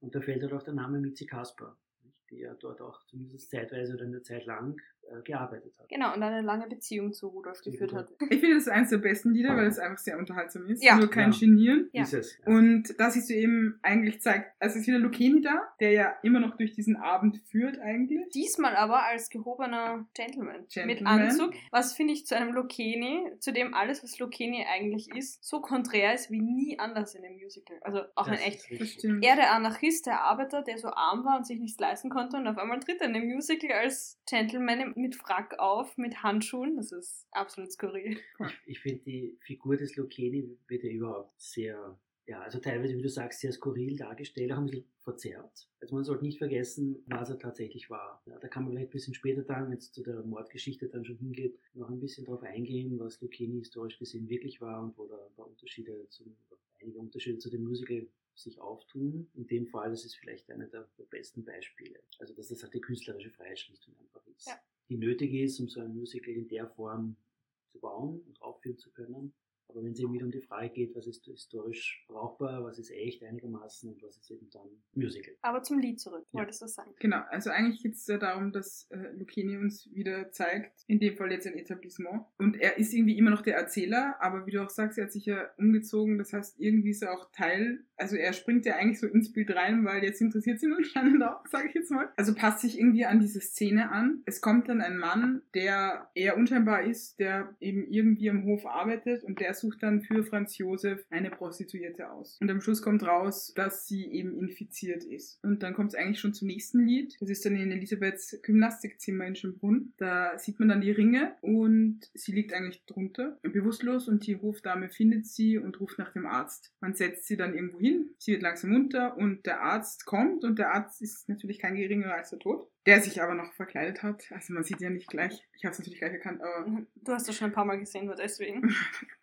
S3: Und da fällt halt auch der Name Mitzi Kasper, die ja dort auch zumindest zeitweise oder eine Zeit lang äh, gearbeitet hat.
S1: Genau, und eine lange Beziehung zu Rudolf geführt hat.
S2: Ich finde, das ist eines der besten Lieder, weil es einfach sehr unterhaltsam ist.
S1: Ja.
S2: Nur kein
S3: Ja.
S2: Genieren.
S1: Ja.
S3: Ist es. Ja.
S2: Und da siehst du eben eigentlich zeigt, also es ist wieder Lucchini da, der ja immer noch durch diesen Abend führt eigentlich.
S1: Diesmal aber als gehobener Gentleman, mit
S2: Gentleman.
S1: Anzug, was finde ich zu einem Lucchini, zu dem alles, was Lucchini eigentlich ist, so konträr ist wie nie anders in dem Musical. Also auch
S3: Das
S1: ein echt. Er, der Anarchist, der Arbeiter, der so arm war und sich nichts leisten konnte und auf einmal tritt er in dem Musical als Gentleman mit Frack auf, mit Handschuhen. Das ist absolut skurril.
S3: Ich, ich finde, die Figur des Lucchini wird ja überhaupt sehr, ja, also teilweise, wie du sagst, sehr skurril dargestellt, auch ein bisschen verzerrt. Also man sollte nicht vergessen, was er tatsächlich war. Ja, da kann man vielleicht ein bisschen später dann, wenn es zu der Mordgeschichte dann schon hingeht, noch ein bisschen darauf eingehen, was Lucchini historisch gesehen wirklich war und wo da ein paar Unterschiede zu, einige Unterschiede zu dem Musical sich auftun. In dem Fall, das ist vielleicht einer der, der besten Beispiele. Also, dass das halt die künstlerische Freiheit schlicht und einfach ist.
S1: Ja.
S3: Die nötig ist, um so ein Musical in der Form zu bauen und aufführen zu können. Aber wenn es eben wieder um die Frage geht, was ist historisch brauchbar, was ist echt einigermaßen und was ist eben dann Musical.
S1: Aber zum Lied zurück,
S3: Ja.
S1: wolltest du sagen.
S2: Genau, also eigentlich geht es ja darum, dass äh, Lucchini uns wieder zeigt, in dem Fall jetzt ein Etablissement. Und er ist irgendwie immer noch der Erzähler, aber wie du auch sagst, er hat sich ja umgezogen, das heißt, irgendwie ist er auch Teil, also er springt ja eigentlich so ins Bild rein, weil jetzt interessiert sie ihn anscheinend auch, sage ich jetzt mal. Also passt sich irgendwie an diese Szene an. Es kommt dann ein Mann, der eher unscheinbar ist, der eben irgendwie am Hof arbeitet und der sucht dann für Franz Josef eine Prostituierte aus. Und am Schluss kommt raus, dass sie eben infiziert ist. Und dann kommt es eigentlich schon zum nächsten Lied. Das ist dann in Elisabeths Gymnastikzimmer in Schönbrunn. Da sieht man dann die Ringe und sie liegt eigentlich drunter, bewusstlos und die Hofdame findet sie und ruft nach dem Arzt. Man setzt sie dann irgendwo hin, sie wird langsam munter und der Arzt kommt und der Arzt ist natürlich kein geringerer als der Tod, der sich aber noch verkleidet hat. Also man sieht ja nicht gleich, ich habe es natürlich gleich erkannt, aber
S1: Du hast das schon ein paar Mal gesehen, nur deswegen.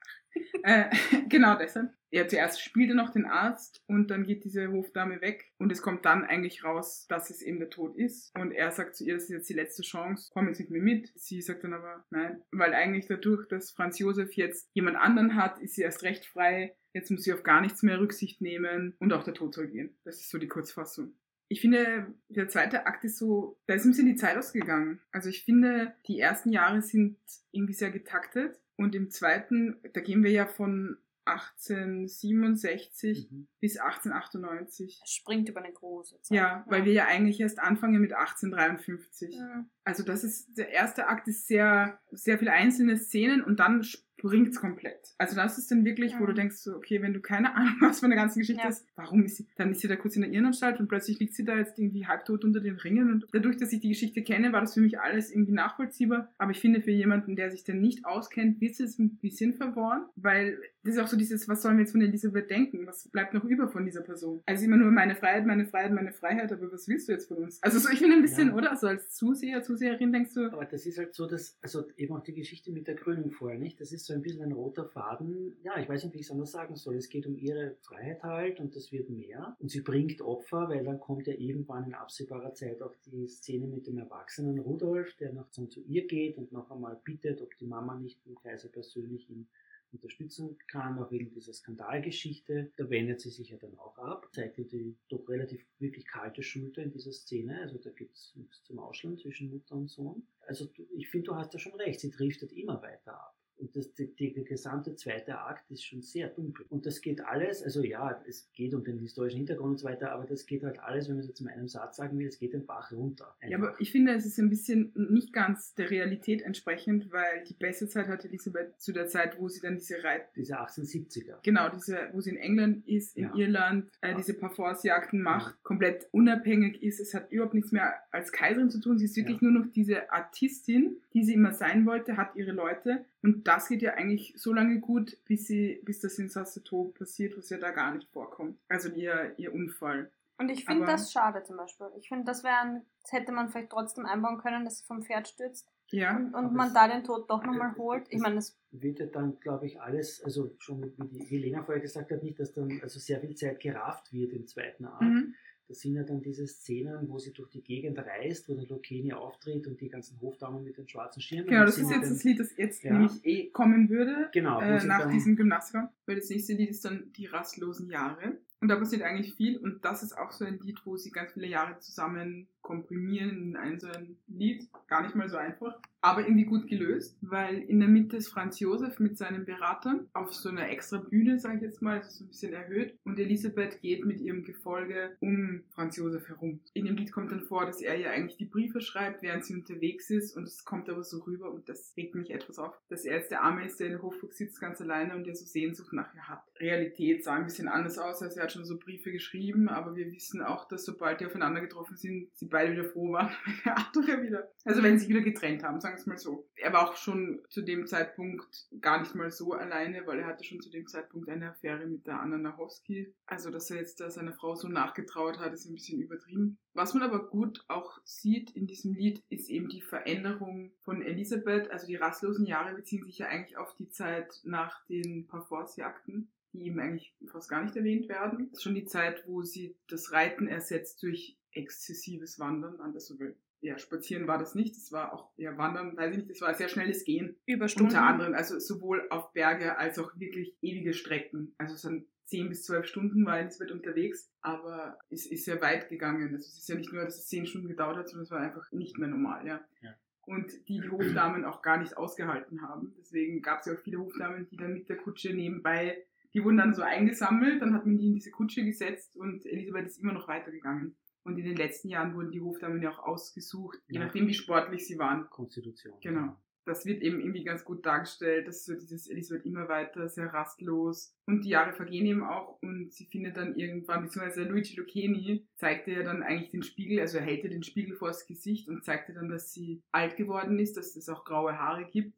S2: äh, genau deshalb. Ja, zuerst spielt er noch den Arzt und dann geht diese Hofdame weg und es kommt dann eigentlich raus, dass es eben der Tod ist. Und er sagt zu ihr, das ist jetzt die letzte Chance, komm jetzt mit mir mit. Sie sagt dann aber nein, weil eigentlich dadurch, dass Franz Josef jetzt jemand anderen hat, ist sie erst recht frei. Jetzt muss sie auf gar nichts mehr Rücksicht nehmen und auch der Tod soll gehen. Das ist so die Kurzfassung. Ich finde, der zweite Akt ist so, da ist ein bisschen die Zeit ausgegangen. Also ich finde, die ersten Jahre sind irgendwie sehr getaktet und im zweiten, da gehen wir ja von 1867 mhm. bis 1898.
S1: Das springt über eine große Zeit.
S2: Ja, weil wir ja eigentlich erst anfangen mit 1853. Ja. Also das ist, der erste Akt ist sehr, sehr viele einzelne Szenen und dann bringt's komplett. Also das ist dann wirklich, ja. wo du denkst, so, okay, wenn du keine Ahnung hast von der ganzen Geschichte ja. hast, warum ist sie, dann ist sie da kurz in der Irrenanstalt und plötzlich liegt sie da jetzt irgendwie halbtot unter den Ringen und dadurch, dass ich die Geschichte kenne, war das für mich alles irgendwie nachvollziehbar. Aber ich finde, für jemanden, der sich dann nicht auskennt, wird es ein bisschen verworren, weil das ist auch so dieses, was sollen wir jetzt von Elisabeth denken? Was bleibt noch über von dieser Person? Also immer nur meine Freiheit, meine Freiheit, meine Freiheit, aber was willst du jetzt von uns? Also so, ich finde ein bisschen, ja. oder? So als Zuseher, Zuseherin denkst du.
S3: Aber das ist halt so, dass, also eben auch die Geschichte mit der Krönung vorher, nicht? Das ist so ein bisschen ein roter Faden. Ja, ich weiß nicht, wie ich es anders sagen soll. Es geht um ihre Freiheit halt und das wird mehr. Und sie bringt Opfer, weil dann kommt ja irgendwann in absehbarer Zeit auch die Szene mit dem erwachsenen Rudolf, der noch zu ihr geht und noch einmal bittet, ob die Mama nicht dem Kaiser persönlich ihn unterstützen kann, auch wegen dieser Skandalgeschichte. Da wendet sie sich ja dann auch ab, zeigt ihr die doch relativ wirklich kalte Schulter in dieser Szene. Also da gibt es nichts zum Ausschlag zwischen Mutter und Sohn. Also ich finde, du hast da schon recht, sie driftet immer weiter ab. Und das, die, der gesamte zweite Akt ist schon sehr dunkel. Und das geht alles, also ja, es geht um den historischen Hintergrund und so weiter, aber das geht halt alles, wenn man es jetzt in einem Satz sagen will, es geht den Bach runter.
S2: Einfach. Ja, aber ich finde, es ist ein bisschen nicht ganz der Realität entsprechend, weil die beste Zeit hatte Elisabeth zu der Zeit, wo sie dann diese Reit...
S3: Diese 1870er.
S2: Genau, diese, wo sie in England ist, in ja. Irland, äh, diese Parforce-Jagden macht, ja. komplett unabhängig ist. Es hat überhaupt nichts mehr als Kaiserin zu tun. Sie ist wirklich ja. nur noch diese Artistin, die sie immer sein wollte, hat ihre Leute und das geht ja eigentlich so lange gut, bis, sie, bis das in Sasseto passiert, was ja da gar nicht vorkommt. Also ihr, ihr Unfall.
S1: Und ich finde das schade zum Beispiel. Ich finde, das wäre das hätte man vielleicht trotzdem einbauen können, dass sie vom Pferd stürzt. Ja. Und, und man da den Tod doch nochmal holt. Ich meine, das
S3: wird ja dann, glaube ich, alles, also schon wie die Helena vorher gesagt hat, nicht, dass dann also sehr viel Zeit gerafft wird im zweiten Akt. Mhm. Das sind ja dann diese Szenen, wo sie durch die Gegend reist, wo der Lokeni auftritt und die ganzen Hofdamen mit den schwarzen Schirmen.
S2: Genau, das ist jetzt das Lied, das jetzt ja. nämlich eh kommen würde. Genau. Äh, nach diesem Gymnasium. Weil das nächste Lied ist dann Die rastlosen Jahre. Und da passiert eigentlich viel und das ist auch so ein Lied, wo sie ganz viele Jahre zusammen komprimieren in ein so ein Lied. Gar nicht mal so einfach, aber irgendwie gut gelöst, weil in der Mitte ist Franz Josef mit seinen Beratern auf so einer extra Bühne, sage ich jetzt mal, so ein bisschen erhöht und Elisabeth geht mit ihrem Gefolge um Franz Josef herum. In dem Lied kommt dann vor, dass er ja eigentlich die Briefe schreibt, während sie unterwegs ist und es kommt aber so rüber und das regt mich etwas auf, dass er jetzt der Arme ist, der in der Hofburg sitzt ganz alleine und der so Sehnsucht nach ihr hat. Realität sah ein bisschen anders aus, als er hat schon so Briefe geschrieben, aber wir wissen auch, dass sobald die aufeinander getroffen sind, sie beide wieder froh waren, wenn der andere wieder, also wenn sie wieder getrennt haben, sagen wir es mal so. Er war auch schon zu dem Zeitpunkt gar nicht mal so alleine, weil er hatte schon zu dem Zeitpunkt eine Affäre mit der Anna Nachowski. Also, dass er jetzt seiner Frau so nachgetraut hat, ist ein bisschen übertrieben. Was man aber gut auch sieht in diesem Lied, ist eben die Veränderung von Elisabeth. Also die rastlosen Jahre beziehen sich ja eigentlich auf die Zeit nach den Parforce-Jagden die eben eigentlich fast gar nicht erwähnt werden. Das ist schon die Zeit, wo sie das Reiten ersetzt durch exzessives Wandern an Sovel. Ja, spazieren war das nicht, das war auch ja Wandern, weiß ich nicht, das war sehr schnelles Gehen.
S1: Über Stunden.
S2: Unter anderem, also sowohl auf Berge als auch wirklich ewige Strecken. Also es sind zehn bis zwölf Stunden war Elisabeth unterwegs, aber es ist sehr weit gegangen. Also es ist ja nicht nur, dass es zehn Stunden gedauert hat, sondern es war einfach nicht mehr normal, ja. ja. Und die die Hofdamen auch gar nicht ausgehalten haben. Deswegen gab es ja auch viele Hofdamen, die dann mit der Kutsche nebenbei die wurden dann so eingesammelt, dann hat man die in diese Kutsche gesetzt und Elisabeth ist immer noch weitergegangen. Und in den letzten Jahren wurden die Hofdamen ja auch ausgesucht, je nachdem wie sportlich sie waren.
S3: Konstitution.
S2: Genau. Das wird eben irgendwie ganz gut dargestellt, dass so dieses Elisabeth immer weiter, sehr rastlos. Und die Jahre vergehen eben auch und sie findet dann irgendwann, beziehungsweise Luigi Lucchini zeigte ja dann eigentlich den Spiegel, also er hält ihr den Spiegel vors Gesicht und zeigte dann, dass sie alt geworden ist, dass es auch graue Haare gibt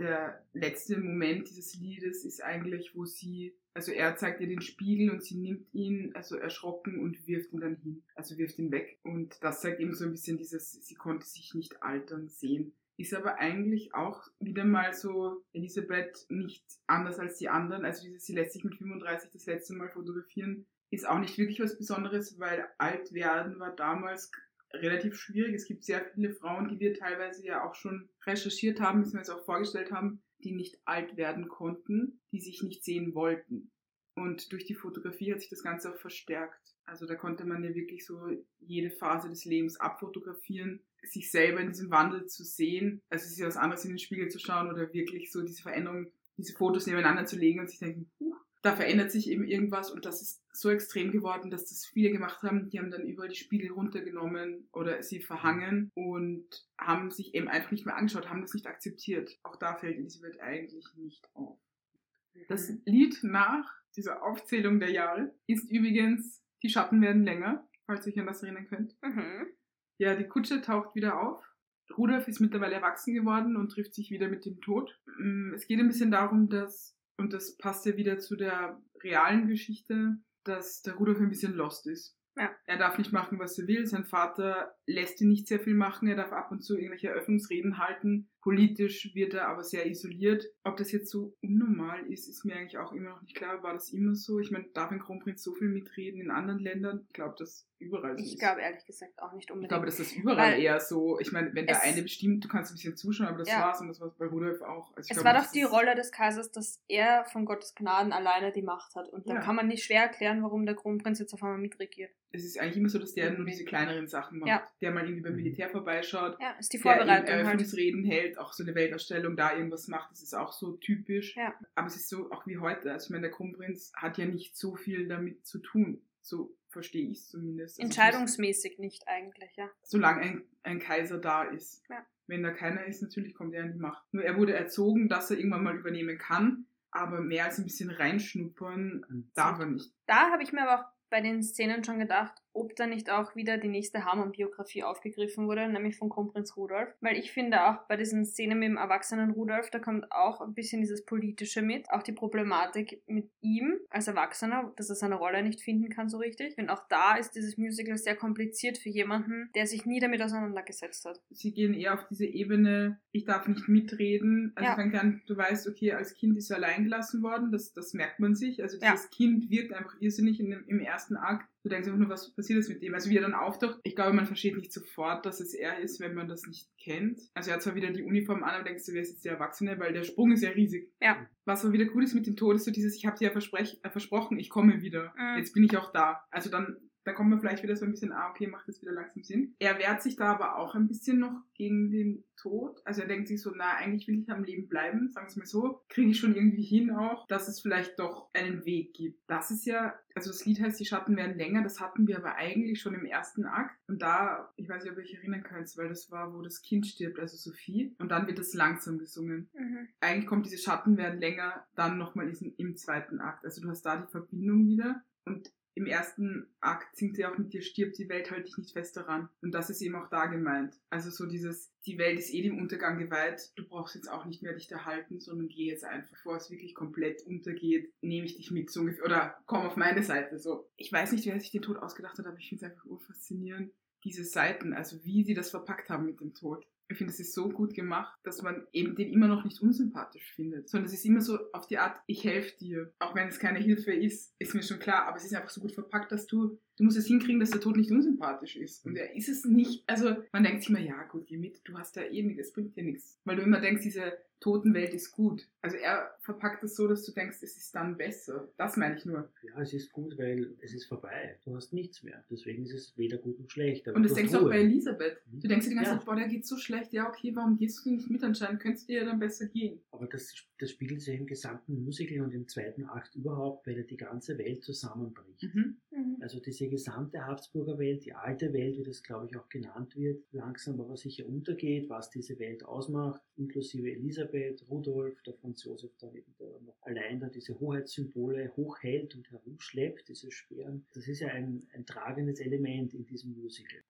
S2: der letzte Moment dieses Liedes ist eigentlich, wo sie, also er zeigt ihr den Spiegel und sie nimmt ihn, also erschrocken und wirft ihn dann hin, also wirft ihn weg. Und das zeigt eben so ein bisschen dieses, sie konnte sich nicht altern sehen. ist aber eigentlich auch wieder mal so Elisabeth nicht anders als die anderen. Also dieses, sie lässt sich mit 35 das letzte Mal fotografieren, ist auch nicht wirklich was Besonderes, weil alt werden war damals relativ schwierig. Es gibt sehr viele Frauen, die wir teilweise ja auch schon recherchiert haben, beziehungsweise auch vorgestellt haben, die nicht alt werden konnten, die sich nicht sehen wollten. Und durch die Fotografie hat sich das Ganze auch verstärkt. Also da konnte man ja wirklich so jede Phase des Lebens abfotografieren, sich selber in diesem Wandel zu sehen. Also ja was anderes, in den Spiegel zu schauen oder wirklich so diese Veränderung, diese Fotos nebeneinander zu legen und sich denken, huh, da verändert sich eben irgendwas und das ist so extrem geworden, dass das viele gemacht haben. Die haben dann überall die Spiegel runtergenommen oder sie verhangen und haben sich eben einfach nicht mehr angeschaut, haben das nicht akzeptiert. Auch da fällt Elisabeth eigentlich nicht auf. Das Lied nach dieser Aufzählung der Jahre ist übrigens Die Schatten werden länger, falls ihr euch an das erinnern könnt.
S1: Mhm.
S2: Ja, die Kutsche taucht wieder auf. Rudolf ist mittlerweile erwachsen geworden und trifft sich wieder mit dem Tod. Mm, Es geht ein bisschen darum, dass, und das passt ja wieder zu der realen Geschichte, dass der Rudolf ein bisschen lost ist.
S1: Ja.
S2: Er darf nicht machen, was er will. Sein Vater lässt ihn nicht sehr viel machen. Er darf ab und zu irgendwelche Eröffnungsreden halten. Politisch wird er aber sehr isoliert. Ob das jetzt so unnormal ist, ist mir eigentlich auch immer noch nicht klar. War das immer so? Ich meine, darf ein Kronprinz so viel mitreden in anderen Ländern? Ich glaube, das überall so
S1: Ich glaube ehrlich gesagt auch nicht
S2: Ich
S1: unbedingt.
S2: glaube, dass das überall
S1: Weil
S2: eher so, ich meine, wenn der eine bestimmt, du kannst ein bisschen zuschauen, aber das
S1: Ja.
S2: war's und das war bei Rudolf auch. Also ich
S1: es
S2: glaube
S1: war doch die Rolle des Kaisers, dass er von Gottes Gnaden alleine die Macht hat. Und da
S2: Ja.
S1: kann man nicht schwer erklären, warum der Kronprinz jetzt auf einmal mitregiert.
S2: Es ist eigentlich immer so, dass der nur
S1: Irgendwie.
S2: diese kleineren Sachen macht.
S1: Ja.
S2: Der mal irgendwie beim Militär vorbeischaut,
S1: Ja, ist die
S2: der eben
S1: Vorbereitung halt.
S2: Eröffnungsreden hält, auch so eine Weltausstellung, da irgendwas macht, das ist auch so typisch.
S1: Ja.
S2: Aber es ist so auch wie heute. Also ich meine, der Kronprinz hat ja nicht so viel damit zu tun. So verstehe ich es zumindest. Also
S1: Entscheidungsmäßig nicht eigentlich, ja.
S2: solange ein, ein Kaiser da ist.
S1: Ja.
S2: Wenn da keiner ist, natürlich kommt er an die Macht. Nur er wurde erzogen, dass er irgendwann mal übernehmen kann, aber mehr als ein bisschen reinschnuppern darf er nicht.
S1: Da habe ich mir aber auch bei den Szenen schon gedacht, ob da nicht auch wieder die nächste Hamann-Biografie aufgegriffen wurde, nämlich von Kronprinz Rudolf. Weil ich finde auch bei diesen Szenen mit dem erwachsenen Rudolf, da kommt auch ein bisschen dieses Politische mit, auch die Problematik mit ihm als Erwachsener, dass er seine Rolle nicht finden kann so richtig. Und auch da ist dieses Musical sehr kompliziert für jemanden, der sich nie damit auseinandergesetzt hat.
S2: Sie gehen eher auf diese Ebene, ich darf nicht mitreden. Also
S1: Ja.
S2: fängt an, du weißt, okay, als Kind ist er allein gelassen worden, das, das merkt man sich. Also
S1: Ja.
S2: dieses Kind wirkt einfach irrsinnig in dem, im ersten Akt. Du denkst einfach nur, was passiert ist mit dem? Also wie er dann auftaucht, ich glaube, man versteht nicht sofort, dass es er ist, wenn man das nicht kennt. Also er hat zwar wieder die Uniform an, aber denkst du, wer ist jetzt der Erwachsene, weil der Sprung ist ja riesig.
S1: Ja.
S2: Was aber wieder gut ist mit dem Tod, ist so dieses, ich habe dir ja äh, versprochen, ich komme wieder.
S1: Mhm.
S2: Jetzt bin ich auch da. Also dann, da kommt man vielleicht wieder so ein bisschen, ah, okay, macht jetzt wieder langsam Sinn. Er wehrt sich da aber auch ein bisschen noch gegen den Tod. Also er denkt sich so, na, eigentlich will ich am Leben bleiben, sagen wir es mal so. Kriege ich schon irgendwie hin auch, dass es vielleicht doch einen Weg gibt. Das ist ja, also das Lied heißt, die Schatten werden länger, das hatten wir aber eigentlich schon im ersten Akt. Und da, ich weiß nicht, ob ihr euch erinnern könnt, weil das war, wo das Kind stirbt, also Sophie. Und dann wird das langsam gesungen
S1: Mhm.
S2: eigentlich kommt diese Schatten werden länger dann nochmal im zweiten Akt. Also du hast da die Verbindung wieder und im ersten Akt singt sie auch mit dir, stirbt die Welt, halt dich nicht fest daran. Und das ist eben auch da gemeint. Also so dieses, die Welt ist eh dem Untergang geweiht, du brauchst jetzt auch nicht mehr dich da halten, sondern geh jetzt einfach, bevor es wirklich komplett untergeht, nehme ich dich mit so ungefähr, oder komm auf meine Seite, so. Ich weiß nicht, wer sich den Tod ausgedacht hat, aber ich finde es einfach urfaszinierend, diese Seiten, also wie sie das verpackt haben mit dem Tod. Ich finde, es ist so gut gemacht, dass man eben den immer noch nicht unsympathisch findet, sondern es ist immer so auf die Art, ich helfe dir. Auch wenn es keine Hilfe ist, ist mir schon klar, aber es ist einfach so gut verpackt, dass du, du musst es hinkriegen, dass der Tod nicht unsympathisch ist. Und er ist es nicht. Also man denkt sich immer, ja gut, geh mit, du hast ja eh nichts, es bringt dir nichts. Weil du immer denkst, diese Totenwelt ist gut. Also er verpackt es so, dass du denkst, es ist dann besser. Das meine ich nur.
S3: Ja, es ist gut, weil es ist vorbei. Du hast nichts mehr. Deswegen ist es weder gut noch schlecht.
S2: Und das
S3: du
S2: denkst du auch bei Elisabeth. Du denkst dir die ganze
S3: Ja.
S2: Zeit, boah, der geht so schlecht. Ja, okay, warum gehst du nicht mit anscheinend? Könntest du dir ja dann besser gehen.
S3: Aber das, das spiegelt sich im gesamten Musical und im zweiten Akt überhaupt, weil ja die ganze Welt zusammenbricht.
S2: Mhm.
S1: Mhm.
S3: Also diese gesamte Habsburger Welt, die alte Welt, wie das glaube ich auch genannt wird, langsam aber sicher untergeht, was diese Welt ausmacht, inklusive Elisabeth, Rudolf, der Franz Josef dann eben der noch allein da diese Hoheitssymbole hochhält und herumschleppt, diese schweren. Das ist ja ein, ein tragendes Element in diesem Musical.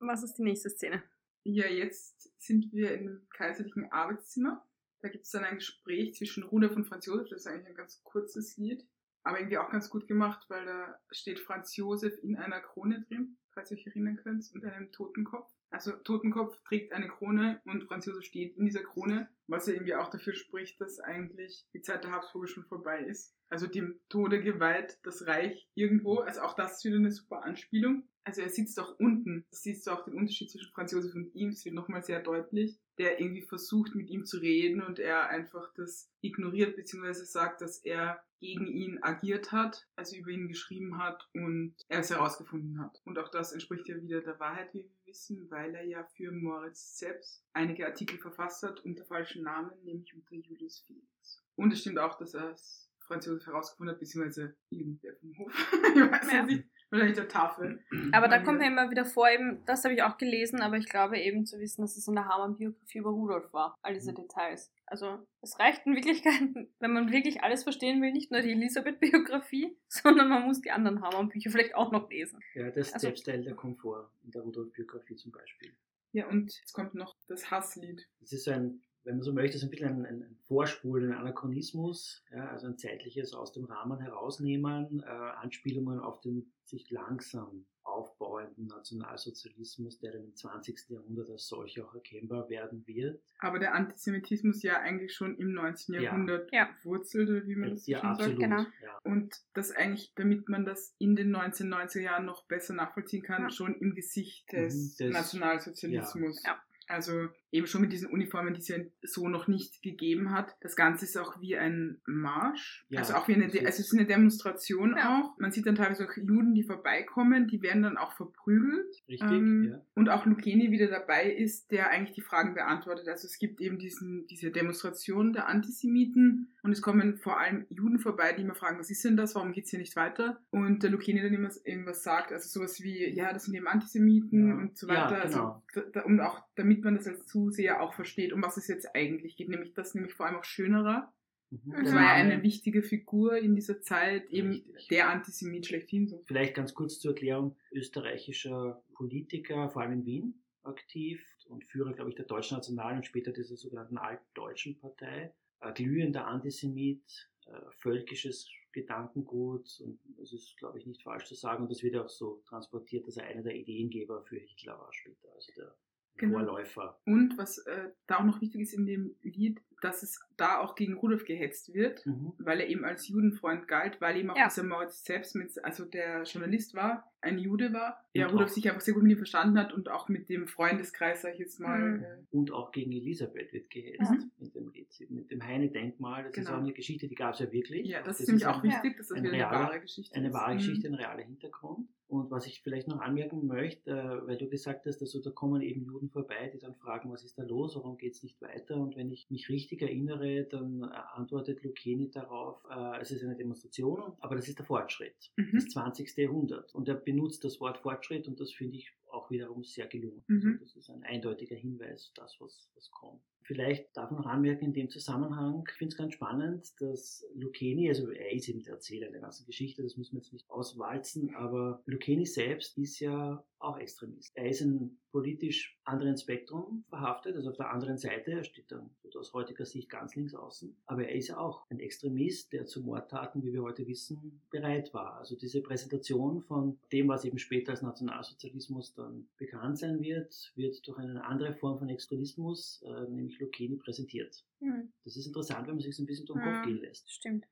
S1: Was ist die nächste Szene?
S2: Ja, jetzt sind wir im kaiserlichen Arbeitszimmer. Da gibt es dann ein Gespräch zwischen Rudolf und Franz Josef. Das ist eigentlich ein ganz kurzes Lied, aber irgendwie auch ganz gut gemacht, weil da steht Franz Josef in einer Krone drin, falls ihr euch erinnern könnt, und einem Totenkopf. Also Totenkopf trägt eine Krone und Franz Josef steht in dieser Krone, was ja irgendwie auch dafür spricht, dass eigentlich die Zeit der Habsburger schon vorbei ist. Also dem Tode geweiht das Reich irgendwo. Also auch das ist wieder eine super Anspielung. Also er sitzt auch unten. Das siehst du auch den Unterschied zwischen Franz Josef und ihm. Es wird nochmal sehr deutlich. Der irgendwie versucht mit ihm zu reden und er einfach das ignoriert, beziehungsweise sagt, dass er gegen ihn agiert hat, also über ihn geschrieben hat und er es herausgefunden hat. Und auch das entspricht ja wieder der Wahrheit, wie wir wissen, weil er ja für Moritz selbst einige Artikel verfasst hat unter falschen Namen, nämlich unter Julius Felix. Und es stimmt auch, dass er es Franz Josef herausgefunden hat, beziehungsweise irgendwer vom Hof. ich weiß ja. nicht. Wahrscheinlich der Tafel.
S1: Aber da kommt mir immer wieder vor, eben, das habe ich auch gelesen, aber ich glaube eben zu wissen, dass es in der Hamann-Biografie über Rudolf war, all diese mhm. Details. Also es reicht in Wirklichkeit, wenn man wirklich alles verstehen will, nicht nur die Elisabeth-Biografie, sondern man muss die anderen Hamann-Bücher vielleicht auch noch lesen.
S3: Ja, das also, Selbstteil der Komfort in der Rudolf-Biografie zum Beispiel.
S2: Ja, und jetzt kommt noch das Hasslied.
S3: Das ist so ein wenn man so möchte, so ein bisschen ein, ein Vorspulen, ein Anachronismus, ja, also ein zeitliches aus dem Rahmen herausnehmen, äh, Anspielungen auf den sich langsam aufbauenden Nationalsozialismus, der dann im 20. Jahrhundert als solcher auch erkennbar werden wird.
S2: Aber der Antisemitismus ja eigentlich schon im 19. Ja. Jahrhundert ja. wurzelt, wie man das
S3: ja, schon absolut, sagt. Genau. Ja.
S2: Und das eigentlich, damit man das in den 1990er Jahren noch besser nachvollziehen kann, ja. schon im Gesicht des, mhm, des Nationalsozialismus. Ja. Also eben schon mit diesen Uniformen, die es ja so noch nicht gegeben hat. Das Ganze ist auch wie ein Marsch. Ja, also auch wie eine, De also es ist eine Demonstration ja. auch. Man sieht dann teilweise auch Juden, die vorbeikommen, die werden dann auch verprügelt.
S3: Richtig, ähm,
S2: ja. Und auch Lucchini wieder dabei ist, der eigentlich die Fragen beantwortet. Also es gibt eben diesen, diese Demonstration der Antisemiten und es kommen vor allem Juden vorbei, die immer fragen, was ist denn das, warum geht's hier nicht weiter? Und der Lucchini dann immer irgendwas sagt, also sowas wie, ja, das sind eben Antisemiten und so weiter. Also genau. Also, da, und auch damit damit man das als Zuseher auch versteht, um was es jetzt eigentlich geht. Nämlich das nämlich vor allem auch schönerer. Mhm. Das war ja eine wichtige Figur in dieser Zeit, eben Richtig. der Antisemit schlechthin. So.
S3: Vielleicht ganz kurz zur Erklärung, österreichischer Politiker, vor allem in Wien aktiv und Führer, glaube ich, der Deutschen Nationalen und später dieser sogenannten Altdeutschen Partei. glühender Antisemit, äh, völkisches Gedankengut und es ist, glaube ich, nicht falsch zu sagen und das wird auch so transportiert, dass er einer der Ideengeber für Hitler war später, also der genau. Vorläufer.
S2: Und was äh, da auch noch wichtig ist in dem Lied, dass es da auch gegen Rudolf gehetzt wird, mhm. weil er eben als Judenfreund galt, weil eben auch ja. dieser Moritz selbst mit, also der Journalist war, ein Jude war, der und Rudolf sich einfach sehr gut mit ihm verstanden hat und auch mit dem Freundeskreis, sag ich jetzt mal. Mhm.
S3: Äh, und auch gegen Elisabeth wird gehetzt mhm. mit dem mit dem Heine-Denkmal. Das genau. ist auch eine Geschichte, die gab es ja wirklich.
S2: Ja, das, das ist nämlich auch wichtig, dass das wieder eine wahre Geschichte
S3: eine ist. Eine wahre Geschichte, mhm. ein realer Hintergrund. Und was ich vielleicht noch anmerken möchte, äh, weil du gesagt hast, also da kommen eben Juden vorbei, die dann fragen, was ist da los, warum geht es nicht weiter? Und wenn ich mich richtig erinnere, dann äh, antwortet Lucchini darauf, äh, es ist eine Demonstration, aber das ist der Fortschritt, mhm. das 20. Jahrhundert. Und er benutzt das Wort Fortschritt und das finde ich auch wiederum sehr gelungen. Mhm. Also das ist ein eindeutiger Hinweis, das, was, was kommt. Vielleicht darf man noch anmerken in dem Zusammenhang, ich finde es ganz spannend, dass Lucchini, also er ist eben der Erzähler der ganzen Geschichte, das müssen wir jetzt nicht auswalzen, aber Lucchini selbst ist ja auch Extremist. Er ist in politisch anderen Spektrum verhaftet, also auf der anderen Seite, er steht dann aus heutiger Sicht ganz links außen, aber er ist ja auch ein Extremist, der zu Mordtaten, wie wir heute wissen, bereit war. Also diese Präsentation von dem, was eben später als Nationalsozialismus dann bekannt sein wird, wird durch eine andere Form von Extremismus, äh, nämlich Lucchini präsentiert. Mhm. Das ist interessant, wenn man sich so ein bisschen durch den Kopf gehen lässt.
S1: Stimmt.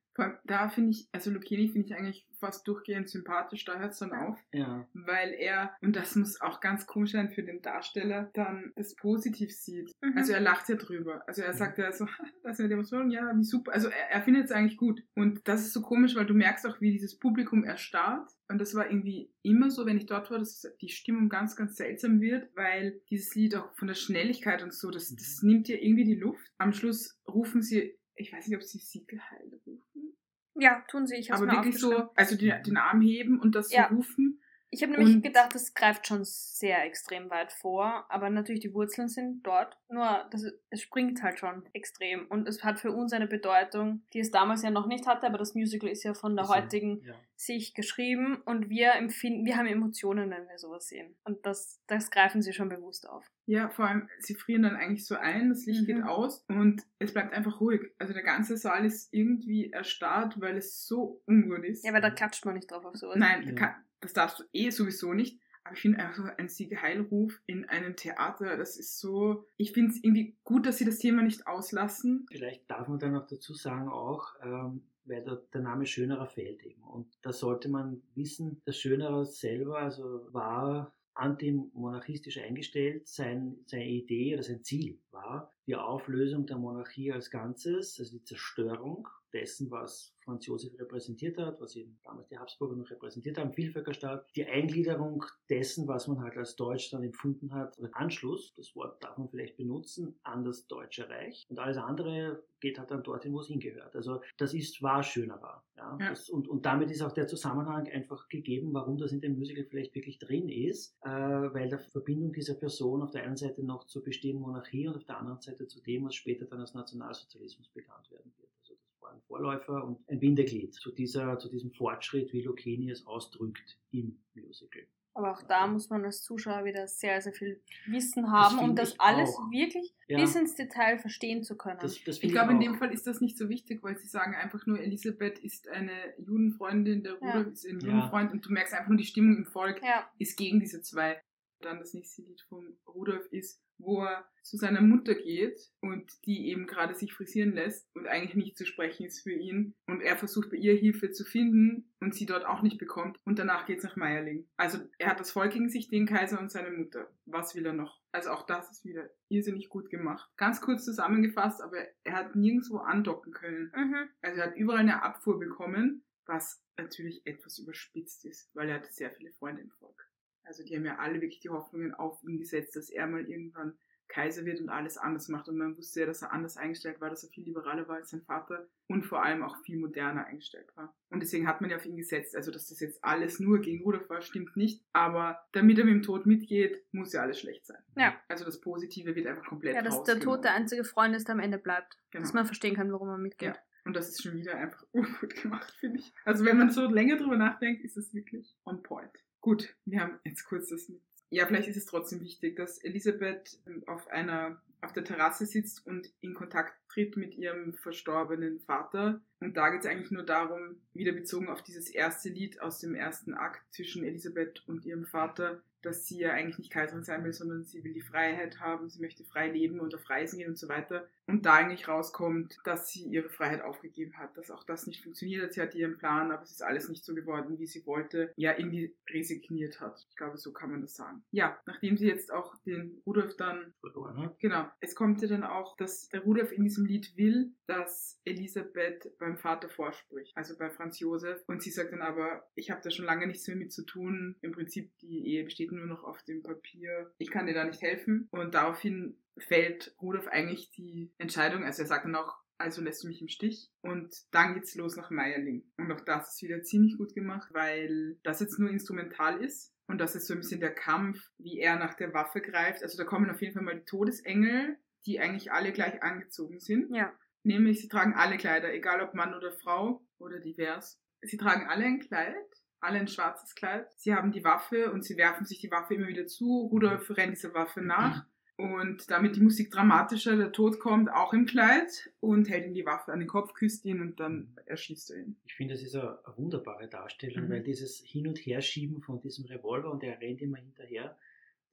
S2: Da finde ich, also Lucchini finde ich eigentlich fast durchgehend sympathisch, da hört es dann auf.
S3: Ja.
S2: Weil er, und das muss auch ganz komisch sein für den Darsteller, dann das positiv sieht. Mhm. Also er lacht ja drüber. Also er sagt ja so, das ist eine Demonstration, ja, wie super. Also er, er findet es eigentlich gut. Und das ist so komisch, weil du merkst auch, wie dieses Publikum erstarrt. Und das war irgendwie immer so, wenn ich dort war, dass die Stimmung ganz, ganz seltsam wird, weil dieses Lied auch von der Schnelligkeit und so, das, das nimmt dir irgendwie die Luft. Am Schluss rufen sie ich weiß nicht, ob sie Siegel heil rufen.
S1: Ja, tun sie. Ich
S2: Aber wirklich so, also den, den, Arm heben und das so ja. rufen.
S1: Ich habe nämlich und gedacht, das greift schon sehr extrem weit vor, aber natürlich die Wurzeln sind dort. Nur das, es springt halt schon extrem und es hat für uns eine Bedeutung, die es damals ja noch nicht hatte, aber das Musical ist ja von der heutigen ja. Sicht geschrieben und wir empfinden, wir haben Emotionen, wenn wir sowas sehen. Und das, das greifen sie schon bewusst auf.
S2: Ja, vor allem, sie frieren dann eigentlich so ein, das Licht mhm. geht aus und es bleibt einfach ruhig. Also der ganze Saal ist irgendwie erstarrt, weil es so ungut ist.
S1: Ja, weil da klatscht man nicht drauf auf sowas.
S2: Nein, ja. Das darfst du eh sowieso nicht. Aber ich finde einfach ein Siegeheilruf in einem Theater, das ist so, ich finde es irgendwie gut, dass sie das Thema nicht auslassen.
S3: Vielleicht darf man dann noch dazu sagen auch, ähm, weil der, der Name Schönerer fällt eben. Und da sollte man wissen, der Schönerer selber also war antimonarchistisch eingestellt. Sein, seine Idee oder sein Ziel war die Auflösung der Monarchie als Ganzes, also die Zerstörung dessen, was Franz Josef repräsentiert hat, was eben damals die Habsburger noch repräsentiert haben, Vielvölkerstaat, die Eingliederung dessen, was man halt als Deutschland empfunden hat, oder Anschluss, das Wort darf man vielleicht benutzen, an das Deutsche Reich. Und alles andere geht halt dann dorthin, wo es hingehört. Also das ist, war schöner war. Ja? ja. Das, und, und damit ist auch der Zusammenhang einfach gegeben, warum das in dem Musical vielleicht wirklich drin ist, äh, weil der Verbindung dieser Person auf der einen Seite noch zur bestehenden Monarchie und auf der anderen Seite zu dem, was später dann als Nationalsozialismus bekannt werden wird. Also das war ein Vorläufer und ein Bindeglied zu, dieser, zu diesem Fortschritt, wie Lucchini es ausdrückt im Musical.
S1: Aber auch da muss man als Zuschauer wieder sehr, sehr viel Wissen haben, um das alles auch. wirklich ja. bis ins Detail verstehen zu können. Das,
S2: das ich glaube, in dem Fall ist das nicht so wichtig, weil sie sagen einfach nur, Elisabeth ist eine Judenfreundin, der Rudolf ja. ist ein Judenfreund und du merkst einfach nur, die Stimmung im Volk ist gegen diese zwei. Dann das nächste Lied von Rudolf ist wo er zu seiner Mutter geht und die eben gerade sich frisieren lässt und eigentlich nicht zu sprechen ist für ihn. Und er versucht bei ihr Hilfe zu finden und sie dort auch nicht bekommt. Und danach geht's nach Meierling. Also er hat das Volk gegen sich, den Kaiser und seine Mutter. Was will er noch? Also auch das ist wieder irrsinnig gut gemacht. Ganz kurz zusammengefasst, aber er hat nirgendwo andocken können. Mhm. Also er hat überall eine Abfuhr bekommen, was natürlich etwas überspitzt ist, weil er hatte sehr viele Freunde im Volk. Also die haben ja alle wirklich die Hoffnungen auf ihn gesetzt, dass er mal irgendwann Kaiser wird und alles anders macht. Und man wusste ja, dass er anders eingestellt war, dass er viel liberaler war als sein Vater und vor allem auch viel moderner eingestellt war. Und deswegen hat man ja auf ihn gesetzt. Also, dass das jetzt alles nur gegen Rudolf war, stimmt nicht. Aber damit er mit dem Tod mitgeht, muss ja alles schlecht sein.
S1: Ja.
S2: Also das Positive wird einfach komplett
S1: Ja, dass der Tod der einzige Freund ist, der am Ende bleibt. Genau. Dass man verstehen kann, warum er mitgeht. Ja.
S2: Und das ist schon wieder einfach ungut gemacht, finde ich. Also wenn man so länger drüber nachdenkt, ist es wirklich on point. Gut, wir haben jetzt kurz das. Ja, vielleicht ist es trotzdem wichtig, dass Elisabeth ähm, auf einer auf der Terrasse sitzt und in Kontakt tritt mit ihrem verstorbenen Vater. Und da geht es eigentlich nur darum, wieder bezogen auf dieses erste Lied aus dem ersten Akt zwischen Elisabeth und ihrem Vater, dass sie ja eigentlich nicht Kaiserin sein will, sondern sie will die Freiheit haben, sie möchte frei leben und auf Reisen gehen und so weiter. Und da eigentlich rauskommt, dass sie ihre Freiheit aufgegeben hat, dass auch das nicht funktioniert hat. Sie hatte ihren Plan, aber es ist alles nicht so geworden, wie sie wollte. Ja, irgendwie resigniert hat. Ich glaube, so kann man das sagen. Ja, nachdem sie jetzt auch den Rudolf dann... Genau. Es kommt ja dann auch, dass der Rudolf in diesem Lied will, dass Elisabeth beim Vater vorspricht, also bei Franz Josef. Und sie sagt dann aber, ich habe da schon lange nichts mehr mit zu tun. Im Prinzip, die Ehe besteht nur noch auf dem Papier. Ich kann dir da nicht helfen. Und daraufhin fällt Rudolf eigentlich die Entscheidung, also er sagt dann auch, also lässt du mich im Stich. Und dann geht's los nach Meierling. Und auch das ist wieder ziemlich gut gemacht, weil das jetzt nur instrumental ist. Und das ist so ein bisschen der Kampf, wie er nach der Waffe greift. Also da kommen auf jeden Fall mal die Todesengel, die eigentlich alle gleich angezogen sind.
S1: Ja.
S2: Nämlich, sie tragen alle Kleider, egal ob Mann oder Frau oder divers. Sie tragen alle ein Kleid alle ein schwarzes Kleid. Sie haben die Waffe und sie werfen sich die Waffe immer wieder zu. Rudolf rennt dieser Waffe nach. Und damit die Musik dramatischer, der Tod kommt auch im Kleid und hält ihm die Waffe an den Kopf, küsst ihn und dann erschießt er ihn.
S3: Ich finde, das ist eine, wunderbare Darstellung, mhm. weil dieses Hin- und Herschieben von diesem Revolver und er rennt immer hinterher,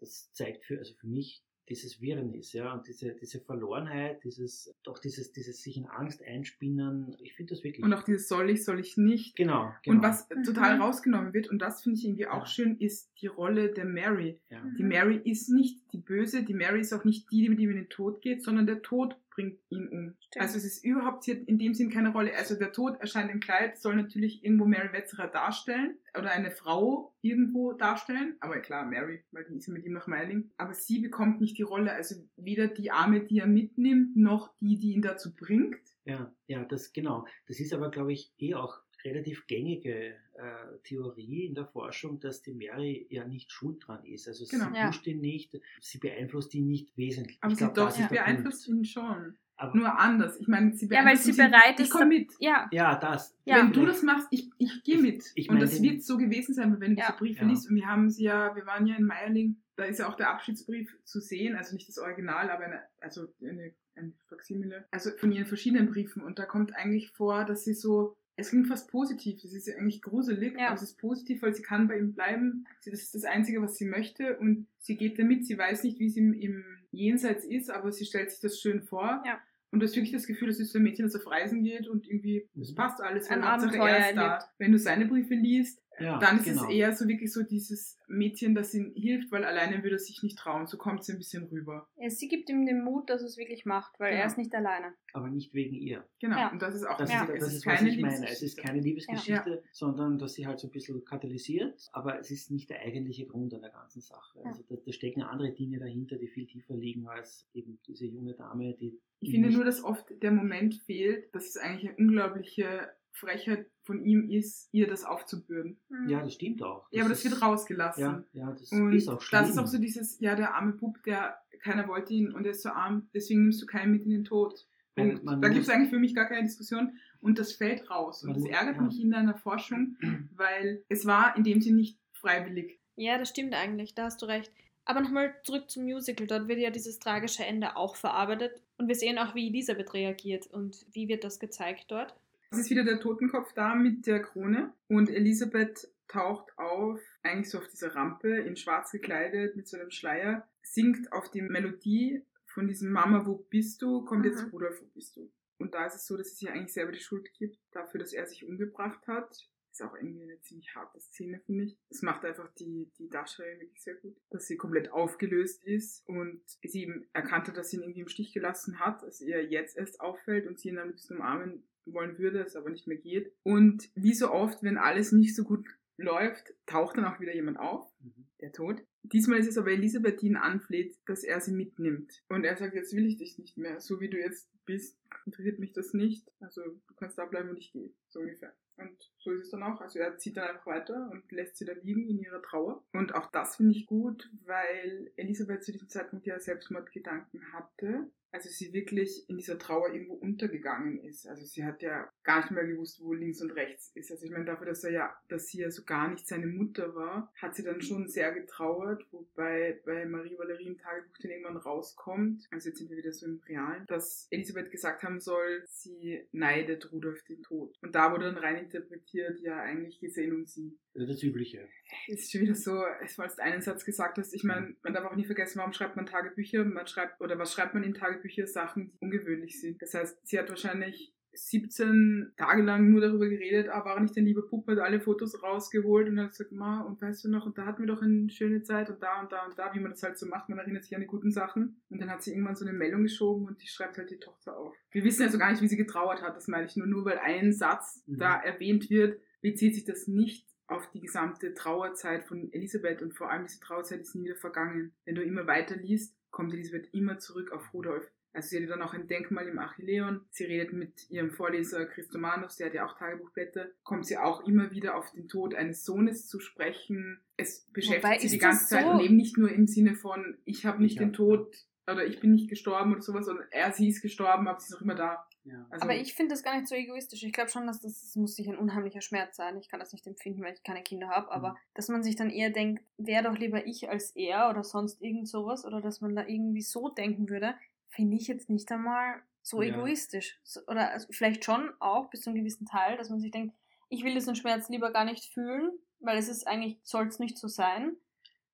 S3: das zeigt für, also für mich dieses Wirrnis, ja, und diese, diese Verlorenheit, dieses, doch dieses, dieses sich in Angst einspinnen, ich finde das wirklich.
S2: Und auch dieses soll ich, soll ich nicht.
S3: Genau, genau.
S2: Und was total mhm. rausgenommen wird, und das finde ich irgendwie auch ja. schön, ist die Rolle der Mary. Ja. Die Mary ist nicht die Böse, die Mary ist auch nicht die, die mit den Tod geht, sondern der Tod bringt ihn um. Stimmt. Also es ist überhaupt hier in dem Sinn keine Rolle. Also der Tod erscheint im Kleid, soll natürlich irgendwo Mary Wetzerer darstellen oder eine Frau irgendwo darstellen. Aber klar, Mary, weil die ist ja mit ihm nach Meiling. Aber sie bekommt nicht die Rolle. Also weder die Arme, die er mitnimmt, noch die, die ihn dazu bringt.
S3: Ja, ja, das genau. Das ist aber, glaube ich, eh auch relativ gängige äh, Theorie in der Forschung, dass die Mary ja nicht schuld dran ist. Also genau. sie ja. pusht ihn nicht, sie beeinflusst ihn nicht wesentlich.
S2: Aber ich sie glaub, doch, sie beeinflusst ihn schon. Aber Nur anders. Ich meine, sie
S1: Ja, weil sie bereit ist.
S2: Ich komme mit.
S3: Ja, ja das.
S2: Ja. Wenn du das machst, ich, ich gehe mit. Ich mein, und das wird so gewesen sein, wenn du ja. diese Briefe ja. liest. Und wir haben sie ja, wir waren ja in Meierling, da ist ja auch der Abschiedsbrief zu sehen, also nicht das Original, aber eine, also eine, eine Faksimile, also von ihren verschiedenen Briefen. Und da kommt eigentlich vor, dass sie so es klingt fast positiv. Das ist ja eigentlich gruselig,
S1: Ja.
S2: aber es ist positiv, weil sie kann bei ihm bleiben. Sie, das ist das Einzige, was sie möchte und sie geht damit. Sie weiß nicht, wie es im, im Jenseits ist, aber sie stellt sich das schön vor.
S1: Ja.
S2: Und du hast wirklich das Gefühl, das ist so ein Mädchen, das auf Reisen geht und irgendwie, es passt alles.
S1: Ein
S2: weil Hauptsache
S1: Abenteuer
S2: er ist da. Wenn du seine Briefe liest,
S3: Ja,
S2: dann ist
S3: genau.
S2: es eher so wirklich so dieses Mädchen, das ihm hilft, weil alleine würde er sich nicht trauen. So kommt es ein bisschen rüber.
S1: Ja, sie gibt ihm den Mut, dass er es wirklich macht, weil er
S2: Genau.
S1: ist nicht alleine.
S3: Aber nicht wegen ihr.
S2: Genau.
S1: Ja.
S2: Und das ist auch
S3: Das,
S1: Ja.
S3: ist, das ist, was ich meine. Es ist keine Liebesgeschichte, sondern dass sie halt so ein bisschen katalysiert, aber es ist nicht der eigentliche Grund an der ganzen Sache.
S1: Ja.
S3: Also da, da stecken andere Dinge dahinter, die viel tiefer liegen als eben diese junge Dame, die.
S2: Ich finde nur, dass oft der Moment fehlt, dass es eigentlich eine unglaubliche Frechheit von ihm ist, ihr das aufzubürden.
S1: Mhm.
S3: Ja, das stimmt auch.
S2: ja, aber das
S3: ist-
S2: wird rausgelassen.
S3: Ja, ja, das
S2: Und
S3: ist auch schlimm.
S2: das ist auch so dieses, ja, der arme Bub, der keiner wollte ihn und er ist so arm, deswegen nimmst du keinen mit in den Tod. Punkt.
S3: man
S2: Da gibt es eigentlich für mich gar keine Diskussion und das fällt raus. Und das ärgert
S3: ja.
S2: mich in deiner Forschung, weil es war in dem Sinne nicht freiwillig.
S1: Ja, das stimmt eigentlich, da hast du recht. Aber nochmal zurück zum Musical. Dort wird ja dieses tragische Ende auch verarbeitet. Und wir sehen auch, wie Elisabeth reagiert. Und wie wird das gezeigt dort?
S2: Es ist wieder der Totenkopf da mit der Krone und Elisabeth taucht auf, eigentlich so auf dieser Rampe, in schwarz gekleidet, mit so einem Schleier, singt auf die Melodie von diesem Mama, wo bist du? Kommt jetzt
S1: Mhm.
S2: Rudolf, wo bist du? Und da ist es so, dass sie sich eigentlich selber die Schuld gibt, dafür, dass er sich umgebracht hat. Ist auch irgendwie eine ziemlich harte Szene, finde ich. Das macht einfach die, die Darstellerin wirklich sehr gut. Dass sie komplett aufgelöst ist und sie eben erkannt hat, dass sie ihn irgendwie im Stich gelassen hat, dass ihr jetzt erst auffällt und sie ihn am liebsten umarmen wollen würde, es aber nicht mehr geht. Und wie so oft, wenn alles nicht so gut läuft, taucht dann auch wieder jemand auf,
S3: Mhm.
S2: der Tod. Diesmal ist es aber Elisabeth, die ihn anfleht, dass er sie mitnimmt. Und er sagt, jetzt will ich dich nicht mehr. So wie du jetzt bist, interessiert mich das nicht. Also du kannst da bleiben und ich gehe. So ungefähr. Und so ist es dann auch. Also er zieht dann einfach weiter und lässt sie da liegen in ihrer Trauer. Und auch das finde ich gut, weil Elisabeth zu diesem Zeitpunkt ja Selbstmordgedanken hatte. Also sie wirklich in dieser Trauer irgendwo untergegangen ist. Also sie hat ja gar nicht mehr gewusst, wo links und rechts ist. Also ich meine, dafür, dass er ja, dass sie ja so gar nicht seine Mutter war, hat sie dann schon sehr getrauert, wobei bei Marie Valerie im Tagebuch dann irgendwann rauskommt, also jetzt sind wir wieder so im Realen, dass Elisabeth gesagt haben soll, sie neidet Rudolf den Tod. Und da wurde dann rein interpretiert, ja, eigentlich eh um sie.
S3: Also das Übliche.
S2: ist schon wieder so, es war einen Satz gesagt hast, ich meine, man darf auch nie vergessen, warum schreibt man Tagebücher? Man schreibt, oder was schreibt man in Tagebücher? Sachen, die ungewöhnlich sind. Das heißt, sie hat wahrscheinlich 17 Tage lang nur darüber geredet, ah, war nicht ein lieber Puppe, hat alle Fotos rausgeholt und hat gesagt, ma, und weißt du noch, und da hatten wir doch eine schöne Zeit und da und da und da, wie man das halt so macht, man erinnert sich an die guten Sachen. Und dann hat sie irgendwann so eine Meldung geschoben und die schreibt halt die Tochter auf. Wir wissen also gar nicht, wie sie getrauert hat, das meine ich nur, nur weil ein Satz
S3: Mhm.
S2: da erwähnt wird, bezieht sich das nicht auf die gesamte Trauerzeit von Elisabeth und vor allem diese Trauerzeit ist nie wieder vergangen. Wenn du immer weiter liest, kommt Elisabeth immer zurück auf Rudolf. Also sie hat dann auch ein Denkmal im Achilleon. Sie redet mit ihrem Vorleser Christomanos, der hat ja auch Tagebuchblätter. Kommt sie auch immer wieder auf den Tod eines Sohnes zu sprechen. Es beschäftigt
S1: Wobei,
S2: sie die ganze
S1: das
S2: Zeit
S1: so?
S2: und eben nicht nur im Sinne von, ich habe nicht
S3: Ich
S2: den
S3: hab-
S2: Tod oder ich bin nicht gestorben oder sowas, sondern er, sie ist gestorben, aber sie ist noch immer da.
S3: Ja.
S2: Also,
S1: Aber ich finde das gar nicht so egoistisch. Ich glaube schon, dass das, das muss sich ein unheimlicher Schmerz sein. Ich kann das nicht empfinden, weil ich keine Kinder habe. Aber
S3: Mhm.
S1: dass man sich dann eher denkt, wäre doch lieber ich als er oder sonst irgend sowas. Oder dass man da irgendwie so denken würde, finde ich jetzt nicht einmal so
S3: Ja.
S1: egoistisch. Oder also vielleicht schon auch bis zu einem gewissen Teil, dass man sich denkt, ich will diesen Schmerz lieber gar nicht fühlen, weil es ist eigentlich, soll es nicht so sein.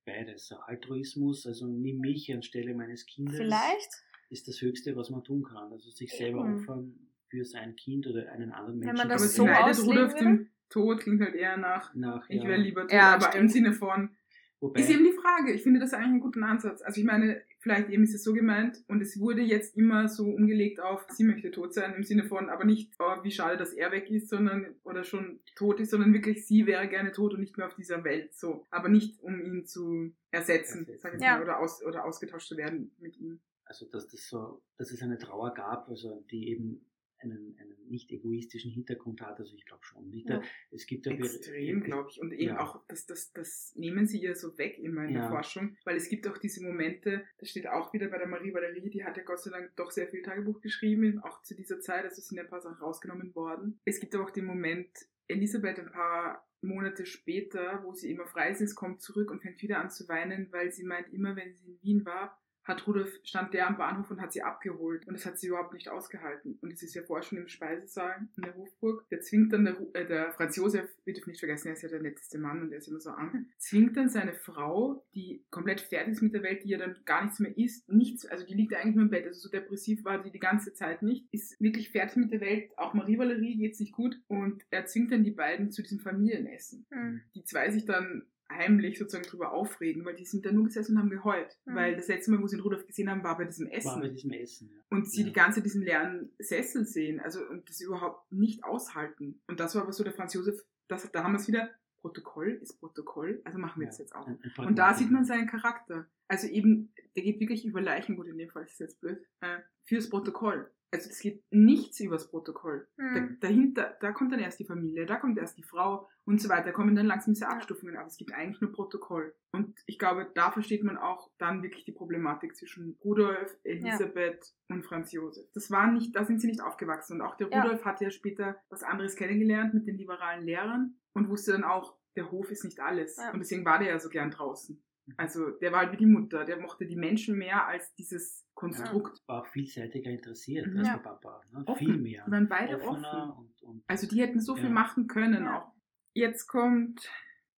S3: Beides. Altruismus, also nimm mich anstelle meines Kindes,
S1: Vielleicht.
S3: ist das Höchste, was man tun kann. Also sich selber
S1: Eben.
S3: opfern für sein Kind oder einen anderen
S1: Wenn
S3: Menschen.
S1: man das
S2: aber
S1: so auslegen
S2: Rudolf
S1: würde?
S2: dem Tod klingt halt eher nach,
S3: nach,
S2: ich
S3: ja.
S2: wäre lieber tot,
S1: Ja,
S2: aber im
S1: stimmt.
S2: Sinne von,
S3: Wobei,
S2: Ist eben die Frage. Ich finde das eigentlich einen guten Ansatz. Also ich meine, vielleicht eben ist es so gemeint und es wurde jetzt immer so umgelegt auf, sie möchte tot sein im Sinne von, aber nicht, oh, wie schade, dass er weg ist, sondern oder schon tot ist, sondern wirklich, sie wäre gerne tot und nicht mehr auf dieser Welt. So, aber nicht um ihn zu ersetzen,
S3: Ersetzen.
S2: sag ich
S1: Ja.
S2: mal, oder aus oder ausgetauscht zu werden mit ihm.
S3: also dass das so, dass es eine Trauer gab, also die eben einen, einen nicht egoistischen Hintergrund hat, also ich glaube schon. Nicht?
S1: Ja.
S3: Es gibt ja
S2: Extrem, glaube ich. Und eben
S3: Ja.
S2: auch, das, das, das nehmen sie ihr so weg immer in der
S3: Ja.
S2: Forschung, weil es gibt auch diese Momente, das steht auch wieder bei der Marie Valerie, die hat ja Gott sei Dank doch sehr viel Tagebuch geschrieben, auch zu dieser Zeit, also es sind ja ein paar Sachen rausgenommen worden. Es gibt aber auch den Moment, Elisabeth ein paar Monate später, wo sie immer frei ist, kommt zurück und fängt wieder an zu weinen, weil sie meint, immer wenn sie in Wien war, hat Rudolf, stand der am Bahnhof und hat sie abgeholt. Und das hat sie überhaupt nicht ausgehalten. Und es ist ja vorher schon im Speisesaal in der Hofburg. Der zwingt dann, der, äh, der Franz Josef, wir dürfen nicht vergessen, er ist ja der netteste Mann und er ist immer so an, zwingt dann seine Frau, die komplett fertig ist mit der Welt, die ja dann gar nichts mehr isst, nichts, also die liegt eigentlich nur im Bett, also so depressiv war die die ganze Zeit nicht, ist wirklich fertig mit der Welt, auch Marie Valerie geht's nicht gut und er zwingt dann die beiden zu diesem Familienessen.
S1: Mhm.
S2: Die zwei sich dann heimlich sozusagen drüber aufregen, weil die sind da nur gesessen und haben geheult.
S1: Mhm.
S2: Weil das letzte Mal, wo sie den Rudolf gesehen haben, war bei diesem Essen.
S3: War bei diesem Essen. Ja.
S2: und sie
S3: Ja.
S2: die ganze diesen leeren Sessel sehen, also und das überhaupt nicht aushalten. Und das war aber so der Franz Josef, das, da haben wir es wieder, Protokoll ist Protokoll, also machen wir
S3: Ja.
S2: das jetzt auch. Und da sieht man seinen Charakter. Also eben, der geht wirklich über Leichen, gut, in dem Fall ist es jetzt blöd, äh, fürs Protokoll. Also es geht nichts übers Protokoll. Da,
S1: Mhm.
S2: dahinter, da kommt dann erst die Familie, da kommt erst die Frau und so weiter. Da kommen dann langsam diese Abstufungen, aber es gibt eigentlich nur Protokoll. Und ich glaube, da versteht man auch dann wirklich die Problematik zwischen Rudolf, Elisabeth und Franz Josef. Das war nicht, da sind sie nicht aufgewachsen. Und auch der
S1: Ja.
S2: Rudolf hat ja später was anderes kennengelernt mit den liberalen Lehrern und wusste dann auch, der Hof ist nicht alles.
S1: Ja.
S2: Und deswegen war der ja so gern draußen. Also der war halt wie die Mutter, der mochte die Menschen mehr als dieses Konstrukt.
S3: War auch vielseitiger interessiert
S2: Mhm.
S3: als
S1: Ja.
S3: der Papa. Ne?
S2: Offen.
S3: Viel mehr.
S2: Die waren beide
S3: Offener
S2: offen.
S3: und, und
S2: Also die hätten so viel
S3: Ja.
S2: machen können
S1: Ja.
S2: auch. Jetzt kommt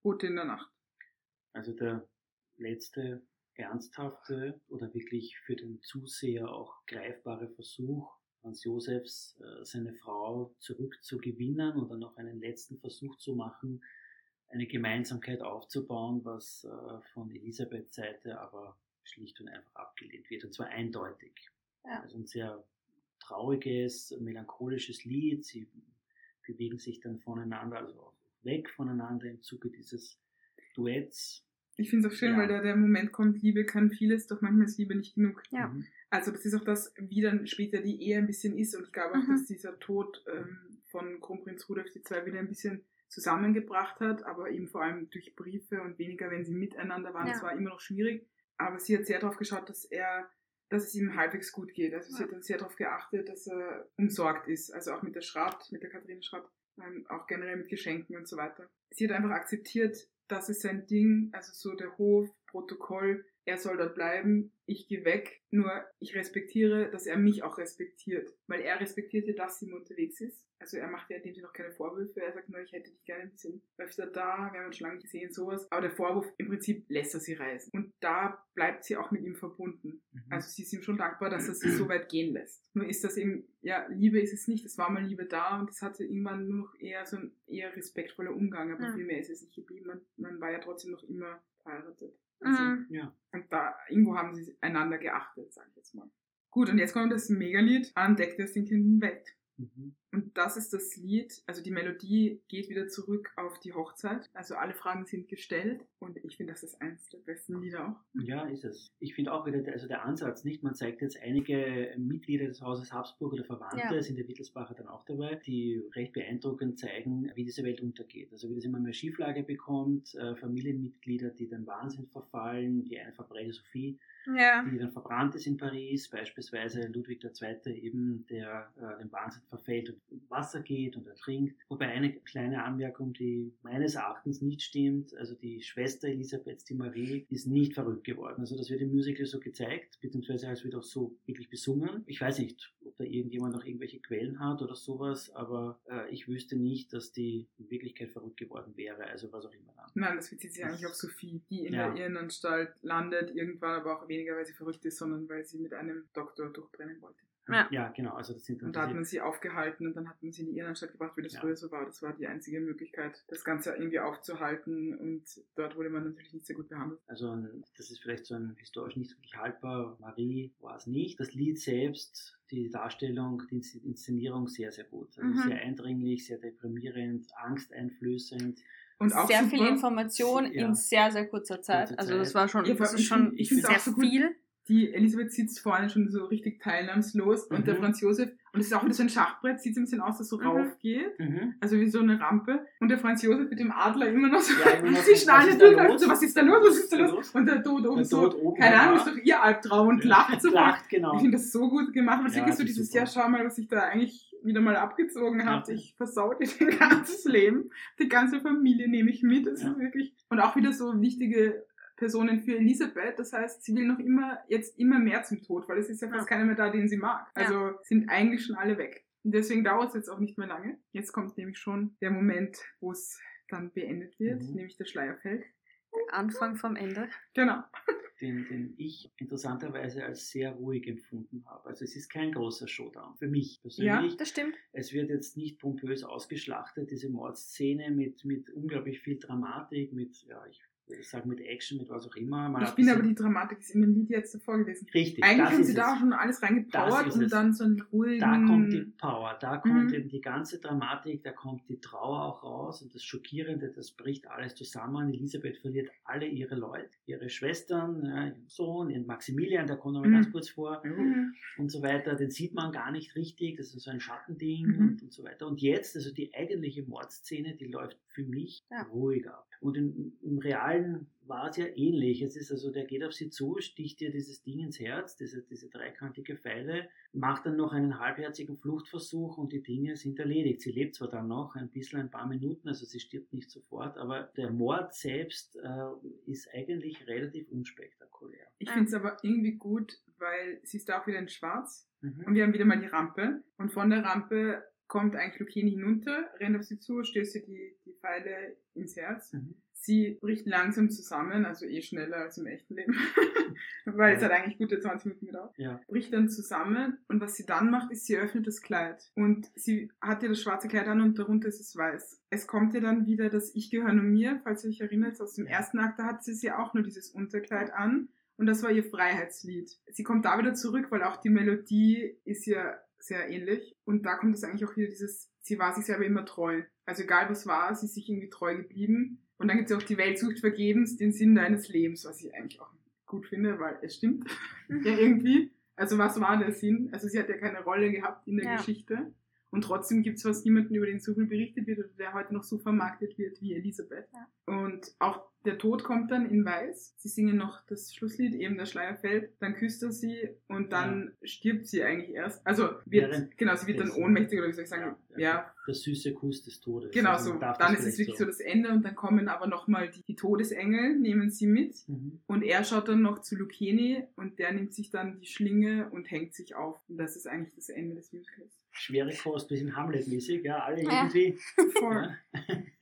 S2: Bote in der Nacht.
S3: Also der letzte ernsthafte oder wirklich für den Zuseher auch greifbare Versuch, Franz Josefs äh, seine Frau zurückzugewinnen oder noch einen letzten Versuch zu machen, eine Gemeinsamkeit aufzubauen, was äh, von Elisabeths Seite aber schlicht und einfach abgelehnt wird. Und zwar eindeutig.
S1: Ja.
S3: Also ein sehr trauriges, melancholisches Lied. Sie bewegen sich dann voneinander, also auch weg voneinander im Zuge dieses Duetts.
S2: Ich finde es auch schön,
S3: Ja.
S2: weil da der Moment kommt, Liebe kann vieles, doch manchmal ist Liebe nicht genug.
S1: Ja.
S3: Mhm.
S2: Also das ist auch das, wie dann später die Ehe ein bisschen ist. Und ich glaube auch,
S1: Mhm.
S2: dass dieser Tod ähm, von Kronprinz Rudolf die zwei wieder ein bisschen zusammengebracht hat, aber eben vor allem durch Briefe und weniger, wenn sie miteinander waren.
S1: Ja.
S2: Das war immer noch schwierig. Aber sie hat sehr darauf geschaut, dass er, dass es ihm halbwegs gut geht. Also sie hat dann sehr darauf geachtet, dass er umsorgt ist. Also auch mit der Schratt, mit der Katharina Schratt, ähm, auch generell mit Geschenken und so weiter. Sie hat einfach akzeptiert, das ist sein Ding, also so der Hof, Protokoll, er soll dort bleiben, ich gehe weg, nur ich respektiere, dass er mich auch respektiert, weil er respektierte, dass sie unterwegs ist. Also er macht ja in dem Sinne noch keine Vorwürfe, er sagt nur, ich hätte dich gerne ein bisschen öfter da, wir haben uns schon lange nicht gesehen, sowas. Aber der Vorwurf, im Prinzip lässt er sie reisen. Und da bleibt sie auch mit ihm verbunden.
S3: Mhm.
S2: Also sie ist ihm schon dankbar, dass er sie so weit gehen lässt. Nur ist das eben, ja, Liebe ist es nicht, es war mal Liebe da und es hatte irgendwann nur noch eher so ein eher respektvoller Umgang, aber
S1: Ja.
S2: viel mehr ist es nicht geblieben. Man, man war ja trotzdem noch immer verheiratet. Also,
S1: Mhm.
S3: ja.
S2: Und da, irgendwo haben sie einander geachtet, sag ich jetzt mal. Gut, und jetzt kommt das Megalied, an Deck der sinkenden Welt.
S3: Mhm.
S2: Und das ist das Lied, also die Melodie geht wieder zurück auf die Hochzeit. Also alle Fragen sind gestellt und ich finde, das ist eins der besten Lieder auch.
S3: Ja, ist es. Ich finde auch wieder, der- also der Ansatz nicht, man zeigt jetzt einige Mitglieder des Hauses Habsburg oder Verwandte,
S1: Ja.
S3: sind der Wittelsbacher dann auch dabei, die recht beeindruckend zeigen, wie diese Welt untergeht. Also wie das immer mehr Schieflage bekommt, äh, Familienmitglieder, die dann Wahnsinn verfallen, die eine Verbrecher Sophie,
S1: Ja.
S3: die dann verbrannt ist in Paris, beispielsweise Ludwig II. eben, der äh, dem Wahnsinn verfällt und Wasser geht und ertrinkt. Wobei eine kleine Anmerkung, die meines Erachtens nicht stimmt, also die Schwester Elisabeths, die Marie, ist nicht verrückt geworden. Also das wird im Musical so gezeigt, beziehungsweise es wird auch so wirklich besungen. Ich weiß nicht, ob da irgendjemand noch irgendwelche Quellen hat oder sowas, aber äh, ich wüsste nicht, dass die in Wirklichkeit verrückt geworden wäre, also was auch immer dann.
S2: Nein, das bezieht sich eigentlich auf Sophie, die in
S3: Ja.
S2: der Irrenanstalt landet, irgendwann aber auch weniger, weil sie verrückt ist, sondern weil sie mit einem Doktor durchbrennen wollte.
S1: Ja.
S3: genau, also das sind dann
S2: Und da hat man sie aufgehalten und dann hat man sie in die Irrenanstalt gebracht, wie das
S3: Ja.
S2: früher so war. Das war die einzige Möglichkeit, das Ganze irgendwie aufzuhalten und dort wurde man natürlich nicht sehr gut behandelt.
S3: Also das ist vielleicht so ein historisch nicht wirklich haltbar. Marie war es nicht. Das Lied selbst, die Darstellung, die Ins- Inszenierung sehr, sehr gut. Also
S1: Mhm.
S3: sehr eindringlich, sehr deprimierend, angsteinflößend.
S2: Und auch
S1: sehr
S2: super,
S1: viel Information
S3: Ja.
S1: in sehr, sehr kurzer Zeit.
S3: Kurze
S1: Also das
S3: Zeit.
S1: war schon,
S2: Ja,
S1: das
S2: ich
S1: ist schon
S2: ich
S1: sehr
S2: so gut.
S1: viel.
S2: Die Elisabeth sitzt vorne schon so richtig teilnahmslos und
S3: Mhm.
S2: der Franz Josef, und es ist auch wieder so ein Schachbrett, sieht so ein bisschen aus, dass so
S1: Mhm.
S2: rauf geht.
S3: Mhm.
S2: Also wie so eine Rampe. Und der Franz Josef mit dem Adler immer noch so
S3: Ja, immer
S2: zwischen
S3: was
S2: alle
S3: ist da
S2: durch.
S3: los?
S2: So, was ist da los? Was ist da los?
S3: los?
S2: Und der Tod oben
S3: Der
S2: so.
S3: Tod oben,
S2: keine
S3: ja.
S2: Ahnung, ist doch ihr Albtraum und lacht so.
S3: Lacht, genau.
S2: Ich finde das so gut gemacht. Und es ist
S3: Ja,
S2: wirklich so dieses,
S3: super.
S2: ja, schau mal, was ich da eigentlich wieder mal abgezogen habe.
S3: Ja.
S2: Ich versau dir dein ganzes Leben. Die ganze Familie nehme ich mit. Das
S3: Ja.
S2: ist wirklich. Und auch wieder so wichtige Personen für Elisabeth. Das heißt, sie will noch immer, jetzt immer mehr zum Tod, weil es ist ja fast
S1: Ja.
S2: keiner mehr da, den sie mag. Also sind eigentlich schon alle weg. Und deswegen dauert es jetzt auch nicht mehr lange. Jetzt kommt nämlich schon der Moment, wo es dann beendet wird,
S3: Mhm.
S2: nämlich der Schleier fällt.
S1: Anfang vom Ende.
S2: Genau.
S3: den, den ich interessanterweise als sehr ruhig empfunden habe. Also es ist kein großer Showdown für mich persönlich.
S1: Das stimmt.
S3: Es wird jetzt nicht pompös ausgeschlachtet, diese Mordszene mit, mit unglaublich viel Dramatik, mit, ja, ich würde sagen, mit Action, mit was auch immer. Man
S2: ich
S3: diese-
S2: aber, die Dramatik ist in dem Lied jetzt davor gewesen.
S3: Richtig,
S2: Eigentlich haben sie da
S3: es.
S2: schon alles reingepowert und dann so einen ruhigen...
S3: Da kommt die Power, da kommt
S2: Mhm.
S3: eben die ganze Dramatik, da kommt die Trauer auch raus und das Schockierende, das bricht alles zusammen. Elisabeth verliert alle ihre Leute, ihre Schwestern, ja, ihren Sohn, ihren Maximilian, der kommt noch mal
S2: Mhm.
S3: ganz kurz vor
S2: Mhm.
S3: und so weiter. Den sieht man gar nicht richtig, das ist so ein Schattending
S2: Mhm.
S3: und, und so weiter. Und jetzt, also die eigentliche Mordszene, die läuft für mich
S1: Ja.
S3: ruhig ab. Und im, im Realen war es ja ähnlich. Es ist also, der geht auf sie zu, sticht ihr dieses Ding ins Herz, diese, diese dreikantige Pfeile, macht dann noch einen halbherzigen Fluchtversuch und die Dinge sind erledigt. Sie lebt zwar dann noch ein bisschen, ein paar Minuten, also sie stirbt nicht sofort, aber der Mord selbst äh, ist eigentlich relativ unspektakulär.
S2: Ich finde es aber irgendwie gut, weil sie ist da auch wieder in schwarz
S3: Mhm.
S2: und wir haben wieder mal die Rampe und von der Rampe kommt eigentlich Lucchini hinunter, rennt auf sie zu, stößt ihr die, die Pfeile ins Herz.
S3: Mhm.
S2: Sie bricht langsam zusammen, also eh schneller als im echten Leben, weil es
S3: Ja.
S2: hat eigentlich gute 20 Minuten gedauert.
S3: Ja.
S2: Bricht dann zusammen und was sie dann macht, ist, sie öffnet das Kleid und sie hat ja das schwarze Kleid an und darunter ist es weiß. Es kommt ihr dann wieder das Ich gehöre nur mir, falls ihr euch erinnert, aus dem ersten Akt, da hat sie sie auch nur dieses Unterkleid an und das war ihr Freiheitslied. Sie kommt da wieder zurück, weil auch die Melodie ist ja sehr ähnlich und da kommt es eigentlich auch wieder dieses, sie war sich selber immer treu. Also egal was war, sie ist sich irgendwie treu geblieben. Und dann gibt es auch die Welt sucht vergebens den Sinn deines Lebens, was ich eigentlich auch gut finde, weil es stimmt ja irgendwie. Also was war der Sinn? Also sie hat ja keine Rolle gehabt in der
S1: Ja.
S2: Geschichte. Und trotzdem gibt es was niemanden, über den so viel berichtet wird oder der heute noch so vermarktet wird wie Elisabeth.
S1: Ja.
S2: Und auch der Tod kommt dann in Weiß. Sie singen noch das Schlusslied, eben der Schleier fällt. Dann küsst er sie und dann stirbt sie eigentlich erst. Also wird,
S3: Während
S2: genau, sie wird dann ohnmächtig oder wie soll ich sagen,
S3: Ja,
S2: ja,
S3: ja. Der süße Kuss des Todes.
S2: genau
S3: Also
S2: so. Dann ist es wirklich so das Ende und dann kommen aber nochmal die, die Todesengel, nehmen sie mit.
S3: Mhm.
S2: Und er schaut dann noch zu Lucchini und der nimmt sich dann die Schlinge und hängt sich auf. Und das ist eigentlich das Ende des Musicals.
S3: Schwere Kost, bisschen Hamlet-mäßig, ja, alle
S1: Ja.
S3: irgendwie.
S2: Voll.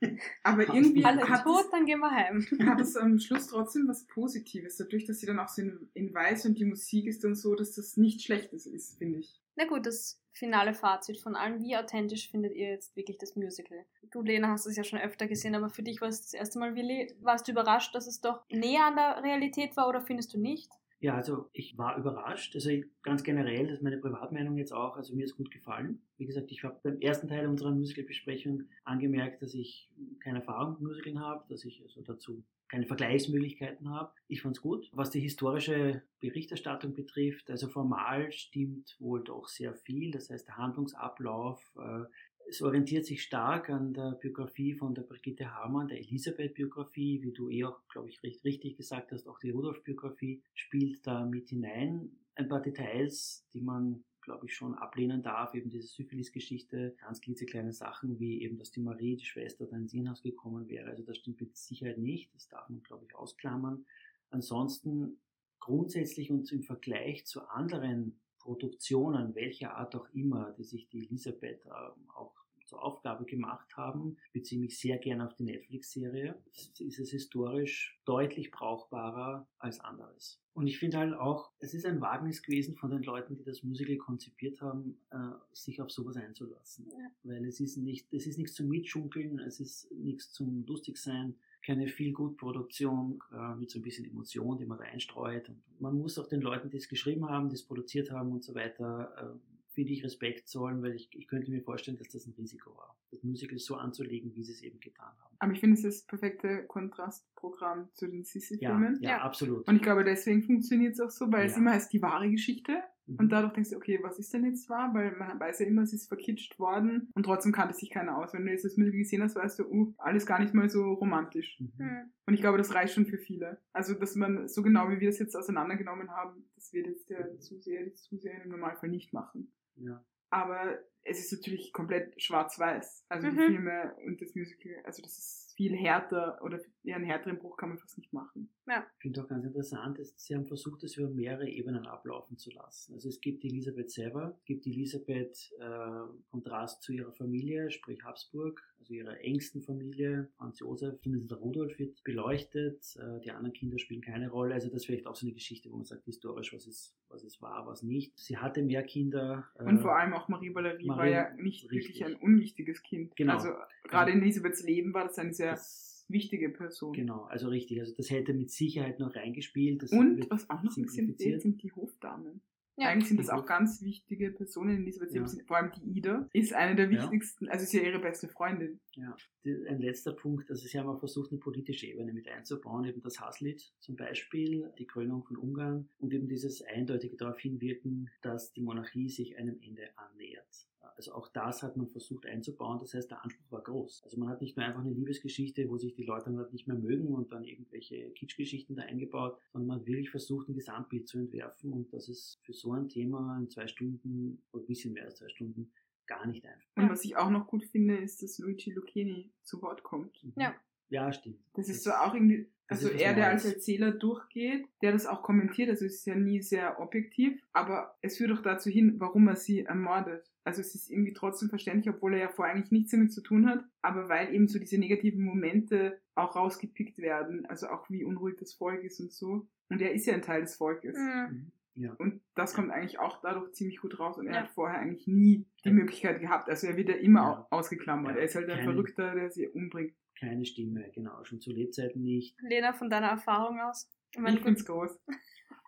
S3: Ja.
S2: Aber irgendwie
S1: Alle
S2: hat
S1: tot,
S2: es,
S1: dann gehen wir heim.
S2: hat es am Schluss trotzdem was Positives. Dadurch, dass sie dann auch so in, in weiß und die Musik ist dann so, dass das nichts Schlechtes ist, finde ich.
S1: Na gut, das finale Fazit von allem. Wie authentisch findet ihr jetzt wirklich das Musical? Du, Lena, hast es ja schon öfter gesehen, aber für dich war es das erste Mal, Willi. Warst du überrascht, dass es doch näher an der Realität war oder findest du nicht?
S3: Ja, also ich war überrascht. Also ganz generell, das ist meine Privatmeinung jetzt auch. Also mir ist gut gefallen. Wie gesagt, ich habe beim ersten Teil unserer Musical-Besprechung angemerkt, dass ich keine Erfahrung mit Musicalen habe, dass ich also dazu keine Vergleichsmöglichkeiten habe. Ich fand's gut. Was die historische Berichterstattung betrifft, also formal stimmt wohl doch sehr viel. Das heißt, der Handlungsablauf, äh, es orientiert sich stark an der Biografie von der Brigitte Hamann, der Elisabeth-Biografie, wie du eh auch, glaube ich, recht richtig gesagt hast, auch die Rudolf-Biografie spielt da mit hinein. Ein paar Details, die man, glaube ich, schon ablehnen darf, eben diese Syphilis-Geschichte, ganz klitzekleine Sachen, wie eben, dass die Marie, die Schwester, da ins Irrenhaus gekommen wäre. Also das stimmt mit Sicherheit nicht, das darf man, glaube ich, ausklammern. Ansonsten grundsätzlich und im Vergleich zu anderen Produktionen, welcher Art auch immer, die sich die Elisabeth ähm, auch zur Aufgabe gemacht haben, beziehe mich sehr gern auf die Netflix-Serie, ist es historisch deutlich brauchbarer als anderes. Und ich finde halt auch, es ist ein Wagnis gewesen von den Leuten, die das Musical konzipiert haben, äh, sich auf sowas einzulassen.
S1: Ja.
S3: Weil es ist nicht, es ist nichts zum Mitschunkeln, es ist nichts zum Lustigsein, keine Feel-Good-Produktion äh, mit so ein bisschen Emotion, die man da einstreut. Und man muss auch den Leuten, die es geschrieben haben, die es produziert haben und so weiter, äh, finde ich Respekt zollen, weil ich, ich könnte mir vorstellen, dass das ein Risiko war, das Musical so anzulegen, wie sie es eben getan haben.
S2: Aber ich finde, es ist das perfekte Kontrastprogramm zu den
S3: Ja,
S2: Sissi-Filmen.
S3: ja,
S1: Ja.
S3: absolut.
S2: Und ich glaube, deswegen funktioniert es auch so, weil es
S3: Ja.
S2: immer heißt die wahre Geschichte.
S3: Mhm.
S2: Und dadurch denkst du, okay, was ist denn jetzt wahr? Weil man weiß ja immer, es ist verkitscht worden und trotzdem kannte sich keiner aus. Wenn du jetzt das Musical gesehen hast, weißt du, uh, alles gar nicht mal so romantisch.
S3: Mhm.
S1: Hm.
S2: Und ich glaube, das reicht schon für viele. Also, dass man so genau, wie wir es jetzt auseinandergenommen haben, das wird jetzt der Zuseher, die Zuseher im Normalfall nicht machen.
S3: Ja.
S2: Aber es ist natürlich komplett schwarz-weiß. Also die
S1: Mhm.
S2: Filme und das Musical, also das ist viel härter oder ja, einen härteren Bruch kann man fast nicht machen.
S3: Ich finde auch ganz interessant, dass sie haben versucht, das über mehrere Ebenen ablaufen zu lassen. Also es gibt die Elisabeth selber, es gibt die Elisabeth äh, Kontrast zu ihrer Familie, sprich Habsburg, also ihrer engsten Familie, Franz Josef, zumindest der Rudolf wird beleuchtet, äh, die anderen Kinder spielen keine Rolle. Also das ist vielleicht auch so eine Geschichte, wo man sagt, historisch, was es, was es war, was nicht. Sie hatte mehr Kinder. äh,
S2: Und vor allem auch Marie Valerie war ja nicht
S3: richtig.
S2: wirklich ein unwichtiges Kind.
S3: Genau.
S2: Also gerade in Elisabeths Leben war das eine sehr
S3: das,
S2: wichtige Person.
S3: Genau, also richtig. Also das hätte mit Sicherheit noch reingespielt. Das
S2: Und was auch noch ein bisschen
S3: simplifiziert.
S2: fehlt, sind die Hofdamen.
S1: Ja.
S2: Eigentlich sind das auch ganz wichtige Personen in Elisabeths Leben.
S3: Ja.
S2: Vor allem die Ida ist eine der
S3: Ja.
S2: wichtigsten, also ist ja ihre beste Freundin.
S3: Ja, ein letzter Punkt, also Sie haben auch versucht, eine politische Ebene mit einzubauen, eben das Hasslied zum Beispiel, die Krönung von Ungarn und eben dieses eindeutige darauf hinwirken, dass die Monarchie sich einem Ende annähert. Also auch das hat man versucht einzubauen, das heißt, der Anspruch war groß. Also man hat nicht nur einfach eine Liebesgeschichte, wo sich die Leute dann halt nicht mehr mögen und dann irgendwelche Kitschgeschichten da eingebaut, sondern man hat wirklich versucht, ein Gesamtbild zu entwerfen und das ist für so ein Thema in zwei Stunden oder ein bisschen mehr als zwei Stunden gar nicht einfach.
S2: Und was ich auch noch gut finde, ist, dass Luigi Lucchini zu Wort kommt.
S3: Mhm.
S1: Ja.
S3: Ja, stimmt.
S2: Das ist so auch irgendwie,
S3: das
S2: also
S3: ist was
S2: er, der als. Erzähler durchgeht, der das auch kommentiert, also es ist ja nie sehr objektiv, aber es führt auch dazu hin, warum er sie ermordet. Also es ist irgendwie trotzdem verständlich, obwohl er ja vorher eigentlich nichts damit zu tun hat, aber weil eben so diese negativen Momente auch rausgepickt werden, also auch wie unruhig das Volk ist und so. Und er ist ja ein Teil des Volkes.
S1: Mhm.
S3: Mhm. Ja.
S2: Und das kommt eigentlich auch dadurch ziemlich gut raus. Und er
S1: Ja.
S2: hat vorher eigentlich nie die. Möglichkeit gehabt. Also er wird ja immer
S3: Ja.
S2: au- ausgeklammert.
S3: Ja.
S2: Er ist halt ein
S3: Keine-
S2: Verrückter, der sie umbringt.
S3: Keine Stimme, genau. Schon zu Lebzeiten nicht.
S1: Lena, von deiner Erfahrung aus? Ich meine,
S2: Ich find's groß.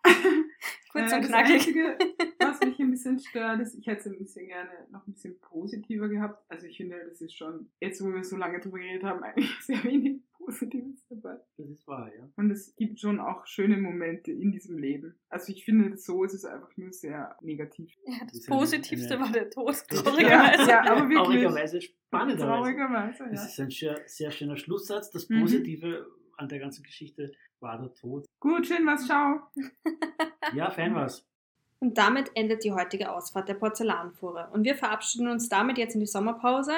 S1: kurz
S2: Äh,
S1: und
S2: das
S1: knackig.
S2: Einzige, was mich ein bisschen stört, ist, ich hätte es ein bisschen gerne noch ein bisschen positiver gehabt. Also ich finde, das ist schon, jetzt wo wir so lange drüber geredet haben, eigentlich sehr wenig Positives dabei.
S3: Das ist wahr, ja.
S2: Und es gibt schon auch schöne Momente in diesem Leben. Also ich finde, so ist es einfach nur sehr negativ.
S1: Ja,
S3: Das
S1: das Positivste
S3: eine-
S1: war der Tod,
S2: Ja,
S1: traurigerweise.
S2: ja, aber wirklich.
S3: Traurigerweise, spannenderweise.
S2: Traurigerweise,
S3: Das
S2: ja.
S3: ist ein sehr, sehr schöner Schlusssatz. Das
S2: Mhm.
S3: Positive an der ganzen Geschichte war der Tod.
S2: Gut, schön was, ciao.
S3: Ja, fein war's.
S1: Und damit endet die heutige Ausfahrt der Porzellanfuhre. Und wir verabschieden uns damit jetzt in die Sommerpause.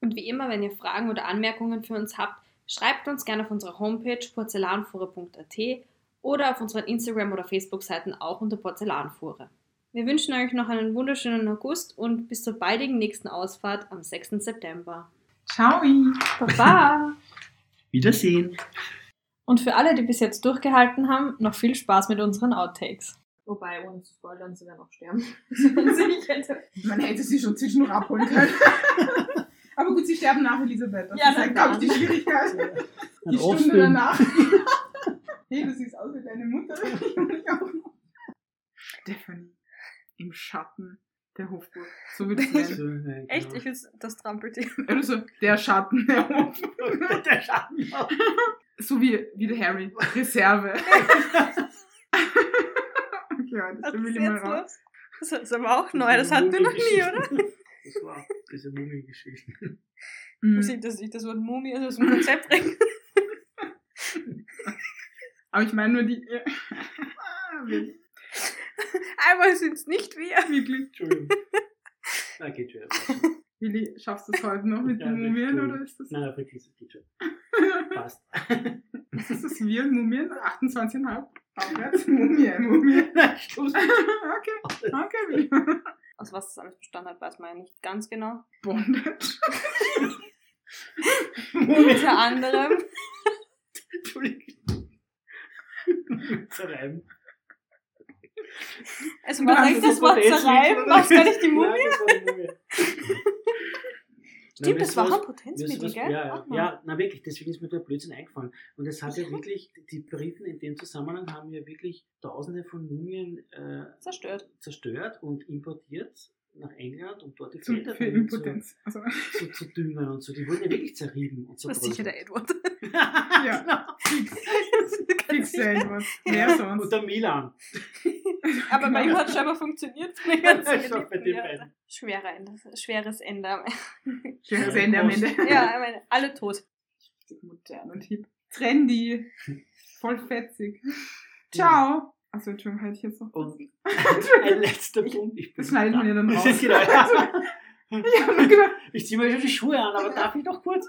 S1: Und wie immer, wenn ihr Fragen oder Anmerkungen für uns habt, schreibt uns gerne auf unserer Homepage porzellanfuhre.at oder auf unseren Instagram- oder Facebook-Seiten auch unter Porzellanfuhre. Wir wünschen euch noch einen wunderschönen August und bis zur baldigen nächsten Ausfahrt am 6. September.
S2: Ciao.
S1: Baba!
S3: Wiedersehen.
S1: Und für alle, die bis jetzt durchgehalten haben, noch viel Spaß mit unseren Outtakes.
S4: Wobei, ohne zu spoilern, sie werden auch sterben. ich hätte.
S2: Man hätte sie schon zwischendurch abholen können. Aber gut, sie sterben nach Elisabeth. Das
S4: Ja,
S2: ist halt, glaube ich, die Schwierigkeit.
S3: Ein
S2: Die Stunde
S3: Offenfilm.
S2: danach. hey, du siehst aus wie deine Mutter. Stephanie. Im Schatten der Hofburg. So ich es nennen.
S3: Ja, genau.
S1: Echt? Ich will das Trampeltier.
S2: Oder so, der Schatten der Hofburg.
S3: der Schatten.
S2: So wie, wie der Harry. Reserve. okay, ist der Willi mal raus.
S1: Das ist aber auch neu, das hatten wir noch nie, oder?
S3: Das war diese Mumie-Geschichte.
S2: Mhm.
S1: Muss ich, dass ich das Wort Mumie also aus dem Konzept bringe?
S2: Aber ich meine nur die.
S1: Einmal sind es nicht wir.
S2: Wirklich.
S3: Entschuldigung. Na, geht schon.
S2: Willi, schaffst du es heute noch mit
S3: Ja,
S2: den Mumien oder ist das.
S3: Nein, wirklich, das geht schon. Passt.
S2: ist das wir Mumien? 28,5? Aufwärts? Mumie, Mumie. Okay, okay.
S1: Aus was das alles bestanden hat, weiß man ja nicht ganz genau.
S2: Bondage.
S1: Unter anderem.
S3: Entschuldigung. Zerreiben.
S1: Also was
S2: hast
S1: heißt
S2: das
S1: Wort zerreiben? Was gar nicht die Mumie?
S3: Nein, das war die Mumie.
S1: Stimmt, das war ein Potenzmittel, gell?
S3: Ja, ja,
S1: Ach,
S3: ja, na wirklich, deswegen ist mir der Blödsinn eingefallen. Und es hat ja wirklich, die Briten in dem Zusammenhang haben ja wirklich tausende von Mumien äh,
S1: Zerstört.
S3: zerstört und importiert nach England, um dort die Felder
S2: für
S3: zu,
S2: Impotenz. Also,
S3: zu, zu düngen und so. Die wurden ja wirklich zerrieben und
S1: Das ist sicher der. Edward.
S2: ja, fix. Fix
S1: Ganz
S2: der
S1: sicher.
S2: etwas. Wer sonst?
S3: Und der Milan.
S1: Aber bei ihm hat es scheinbar funktioniert.
S3: Ja,
S1: sicher.
S3: bei den beiden.
S1: Schwerer Ende, schweres Ende. am
S2: Schönes Ende am Ende.
S1: Ja, ich meine, alle tot.
S2: Modern und hip. Trendy. Voll fetzig. Ciao. Achso, Entschuldigung, hätte ich jetzt noch.
S3: Und ein letzter Punkt. Ich
S2: Das schneidet man ja dann raus.
S3: genau.
S2: Ich
S3: Ich ziehe mir schon die Schuhe an, aber darf ich noch kurz?